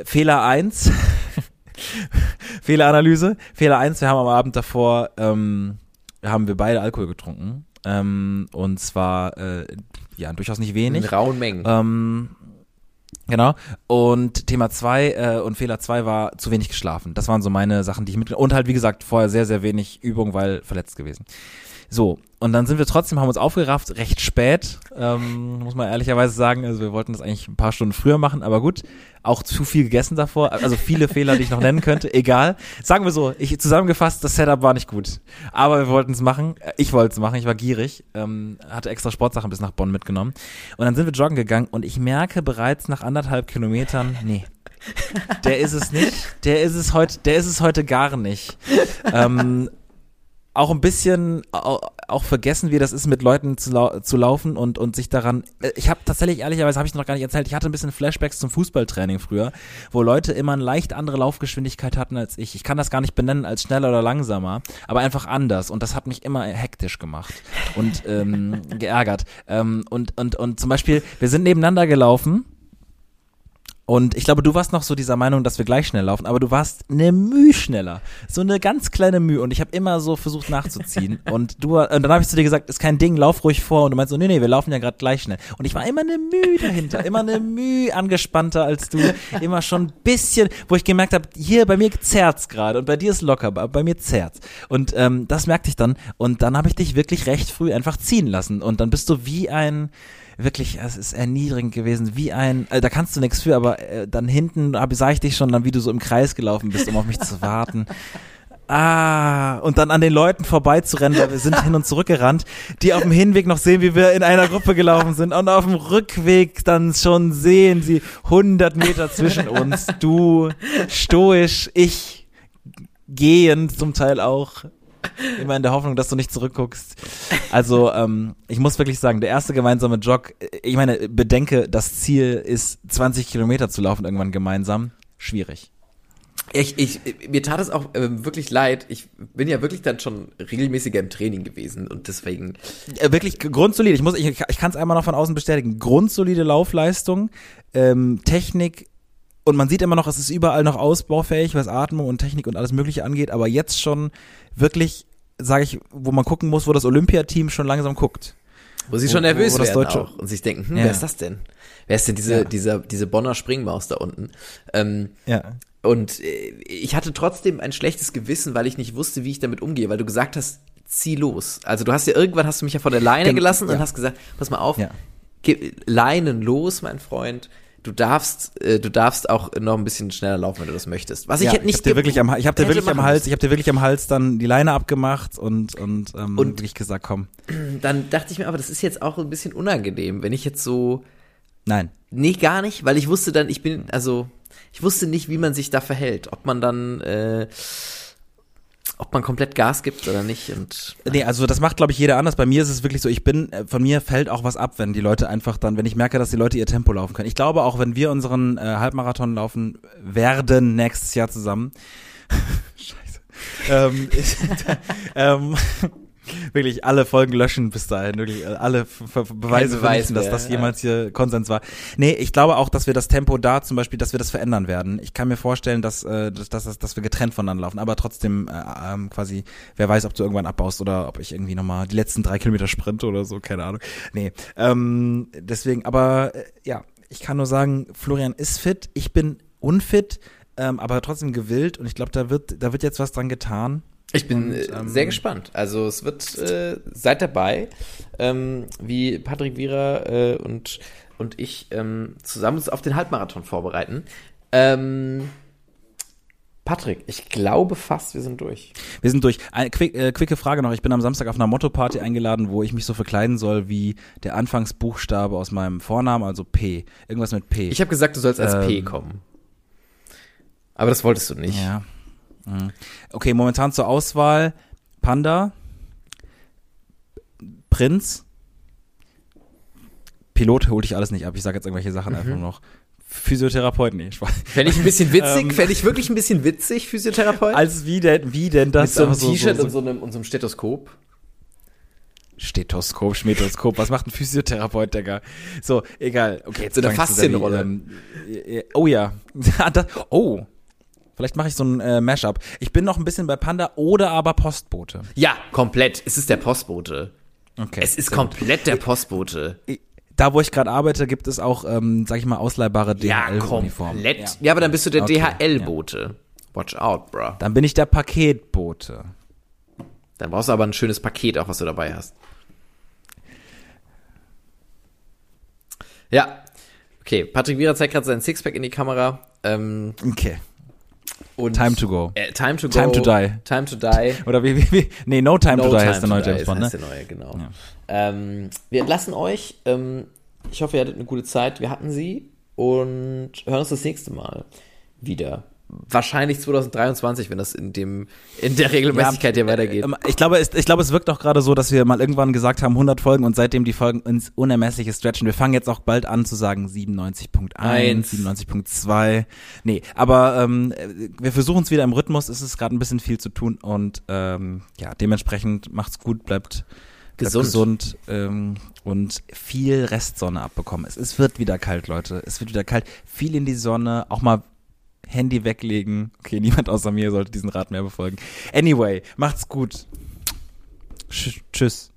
Fehler eins [LAUGHS] Fehleranalyse. Fehler eins wir haben am Abend davor, ähm, haben wir beide Alkohol getrunken. Ähm, und zwar, äh, ja, durchaus nicht In wenig. rauen Mengen. Ähm, genau. Und Thema zwei äh, und Fehler zwei war zu wenig geschlafen. Das waren so meine Sachen, die ich mit und halt wie gesagt vorher sehr sehr wenig Übung, weil verletzt gewesen. So und dann sind wir trotzdem haben uns aufgerafft, recht spät, ähm, muss man ehrlicherweise sagen. Also wir wollten das eigentlich ein paar Stunden früher machen, aber gut, auch zu viel gegessen davor. Also viele [LAUGHS] Fehler, die ich noch nennen könnte. Egal. Sagen wir so, ich zusammengefasst, das Setup war nicht gut, aber wir wollten es machen. Ich wollte es machen. Ich war gierig, ähm, hatte extra Sportsachen bis nach Bonn mitgenommen und dann sind wir joggen gegangen und ich merke bereits nach anderthalb Kilometern, nee, der ist es nicht. Der ist es heute, der ist es heute gar nicht. Ähm, auch ein bisschen au- auch vergessen, wie das ist, mit Leuten zu, lau zu laufen und, und sich daran. äh, Ich habe tatsächlich, ehrlicherweise habe ich noch gar nicht erzählt, ich hatte ein bisschen Flashbacks zum Fußballtraining früher, wo Leute immer eine leicht andere Laufgeschwindigkeit hatten als ich. Ich kann das gar nicht benennen als schneller oder langsamer, aber einfach anders. Und das hat mich immer hektisch gemacht und ähm, [LAUGHS] geärgert. Ähm, und, und, und zum Beispiel, wir sind nebeneinander gelaufen. Und ich glaube, du warst noch so dieser Meinung, dass wir gleich schnell laufen, aber du warst eine Mühe schneller. So eine ganz kleine Mühe. Und ich habe immer so versucht nachzuziehen. [LAUGHS] Und du, und dann habe ich zu dir gesagt, ist kein Ding, lauf ruhig vor. Und du meinst so, nee, nee, wir laufen ja gerade gleich schnell. Und ich war immer eine Mühe dahinter, immer eine Mühe angespannter als du. Immer schon ein bisschen, wo ich gemerkt habe, hier bei mir zerrt's gerade und bei dir ist locker, aber bei mir zerrt's. Und ähm, das merkte ich dann. Und dann habe ich dich wirklich recht früh einfach ziehen lassen. Und dann bist du wie ein wirklich, es ist erniedrigend gewesen, wie ein, äh, da kannst du nichts für, aber äh, dann hinten hab, sah ich dich schon, dann wie du so im Kreis gelaufen bist, um auf mich zu warten. [LAUGHS] Ah, und dann an den Leuten vorbeizurennen, weil wir sind hin und zurück gerannt, die auf dem Hinweg noch sehen, wie wir in einer Gruppe gelaufen sind und auf dem Rückweg dann schon sehen sie 100 Meter zwischen uns, du stoisch, ich gehend zum Teil auch, immer in der Hoffnung, dass du nicht zurückguckst. Also, ähm, ich muss wirklich sagen, der erste gemeinsame Jog, ich meine, bedenke, das Ziel ist 20 Kilometer zu laufen irgendwann gemeinsam, schwierig. Ich, ich, mir tat es auch äh, wirklich leid. Ich bin ja wirklich dann schon regelmäßiger im Training gewesen und deswegen. Äh, wirklich grundsolide. Ich muss, ich, ich kann es einmal noch von außen bestätigen. Grundsolide Laufleistung, ähm, Technik und man sieht immer noch, es ist überall noch ausbaufähig, was Atmung und Technik und alles Mögliche angeht. Aber jetzt schon wirklich, sage ich, wo man gucken muss, wo das Olympiateam schon langsam guckt. Wo sie Wo- schon nervös wo das werden auch und sich denken, hm, Ja. wer ist das denn? Wer ist denn diese, Ja. dieser, diese Bonner Springmaus da unten? Ähm, Ja. Und äh, ich hatte trotzdem ein schlechtes Gewissen, weil ich nicht wusste, wie ich damit umgehe, weil du gesagt hast, zieh los. Also du hast ja irgendwann hast du mich ja von der Leine Gen- gelassen und ja. hast gesagt, pass mal auf, Ja. Leinen los, mein Freund. Du darfst, äh, du darfst auch noch ein bisschen schneller laufen, wenn du das möchtest. Was ich ja, hätte nicht ich hab dir wirklich am, ich hab dir wirklich am Hals, ich hab dir wirklich am Hals dann die Leine abgemacht und und, ähm, Und- wirklich gesagt, komm. Dann dachte ich mir, aber das ist jetzt auch ein bisschen unangenehm, wenn ich jetzt so nein, Nee, gar nicht, weil ich wusste dann, ich bin, also, ich wusste nicht, wie man sich da verhält. Ob man dann, äh, ob man komplett Gas gibt oder nicht. Und Nee, also das macht, glaube ich, jeder anders. Bei mir ist es wirklich so, ich bin, äh, von mir fällt auch was ab, wenn die Leute einfach dann, wenn ich merke, dass die Leute ihr Tempo laufen können. Ich glaube auch, wenn wir unseren äh, Halbmarathon laufen werden nächstes Jahr zusammen. [LAUGHS] Scheiße. ähm, [LAUGHS] ich, [LAUGHS] ähm, wirklich alle Folgen löschen bis dahin, wirklich alle Beweise Beweis vernichten, dass das jemals hier Konsens war. Nee, ich glaube auch, dass wir das Tempo da zum Beispiel, dass wir das verändern werden. Ich kann mir vorstellen, dass, äh, dass, dass, dass wir getrennt voneinander laufen, aber trotzdem äh, ähm, quasi, wer weiß, ob du irgendwann abbaust oder ob ich irgendwie nochmal die letzten drei Kilometer sprinte oder so, keine Ahnung. Nee, ähm, deswegen, aber äh, ja, ich kann nur sagen, Florian ist fit, ich bin unfit, ähm, aber trotzdem gewillt und ich glaube, da wird, da wird jetzt was dran getan. Ich bin Und, äh, ähm, sehr gespannt. Also es wird, äh, seid dabei, ähm, wie Patrick Wierer äh, und, und ich ähm, zusammen uns auf den Halbmarathon vorbereiten. Ähm, Patrick, ich glaube fast, wir sind durch. Wir sind durch. Eine quick, äh, quicke Frage noch. Ich bin am Samstag auf einer Motto-Party eingeladen, wo ich mich so verkleiden soll wie der Anfangsbuchstabe aus meinem Vornamen, also P. Irgendwas mit P. Ich habe gesagt, du sollst als P Ähm, kommen. Aber das wolltest du nicht. ja. Mhm. Okay, momentan zur Auswahl Panda, Prinz, Pilot hole ich alles nicht ab. Ich sage jetzt irgendwelche Sachen einfach nur noch. Physiotherapeut, nee, Spaß. Fände ich ein bisschen witzig, Ähm. fände ich wirklich ein bisschen witzig, Physiotherapeut. Als wie denn, wie denn Mit das? so einem so, T-Shirt so, und so einem, und so einem Stethoskop. Stethoskop, Schmetoskop, was macht ein Physiotherapeut, Digga? So, egal. Okay, jetzt sehr wie, Faszienrolle. Ähm, äh, oh ja. [LAUGHS] das, oh. Vielleicht mache ich so ein äh, Mashup. Ich bin noch ein bisschen bei Panda oder aber Postbote. Ja, komplett. Es ist der Postbote. Okay. Es ist gut. komplett der Postbote. Da, wo ich gerade arbeite, gibt es auch, ähm, sag ich mal, ausleihbare Ja, DHL-Uniformen. komplett. Ja. aber dann bist du der Okay, DHL-Bote. Watch out, bruh. Dann bin ich der Paketbote. Dann brauchst du aber ein schönes Paket auch, was du dabei hast. Ja. Okay, Patrick Wierer zeigt gerade seinen Sixpack in die Kamera. Ähm, Okay. Und Time to go. Äh, time to go. Time to die. Time to die. [LAUGHS] Oder wie, wie, wie nee, No Time No to Die Time heißt der neue James Bond, ne? heißt der neue, genau. Ja. Ähm, wir entlassen euch. Ähm, ich hoffe, ihr hattet eine gute Zeit. Wir hatten sie und hören uns das nächste Mal wieder. Wahrscheinlich 2023, wenn das in dem in der Regelmäßigkeit hier weitergeht. Ähm, Ich glaube, es, ich glaube, es wirkt auch gerade so, dass wir mal irgendwann gesagt haben 100 Folgen und seitdem die Folgen ins Unermessliche stretchen. Wir fangen jetzt auch bald an zu sagen 97.1, Eins. 97.2. Nee, aber ähm, wir versuchen es wieder im Rhythmus. Es ist gerade ein bisschen viel zu tun und ähm, ja, dementsprechend macht's gut, bleibt bleibt Gesund. gesund ähm, und viel Restsonne abbekommen. Es, es wird wieder kalt, Leute. Es wird wieder kalt. Viel in die Sonne, auch mal Handy weglegen. Okay, [LAUGHS] niemand außer mir sollte diesen Rat mehr befolgen. Anyway, macht's gut. Tsch- Tschüss.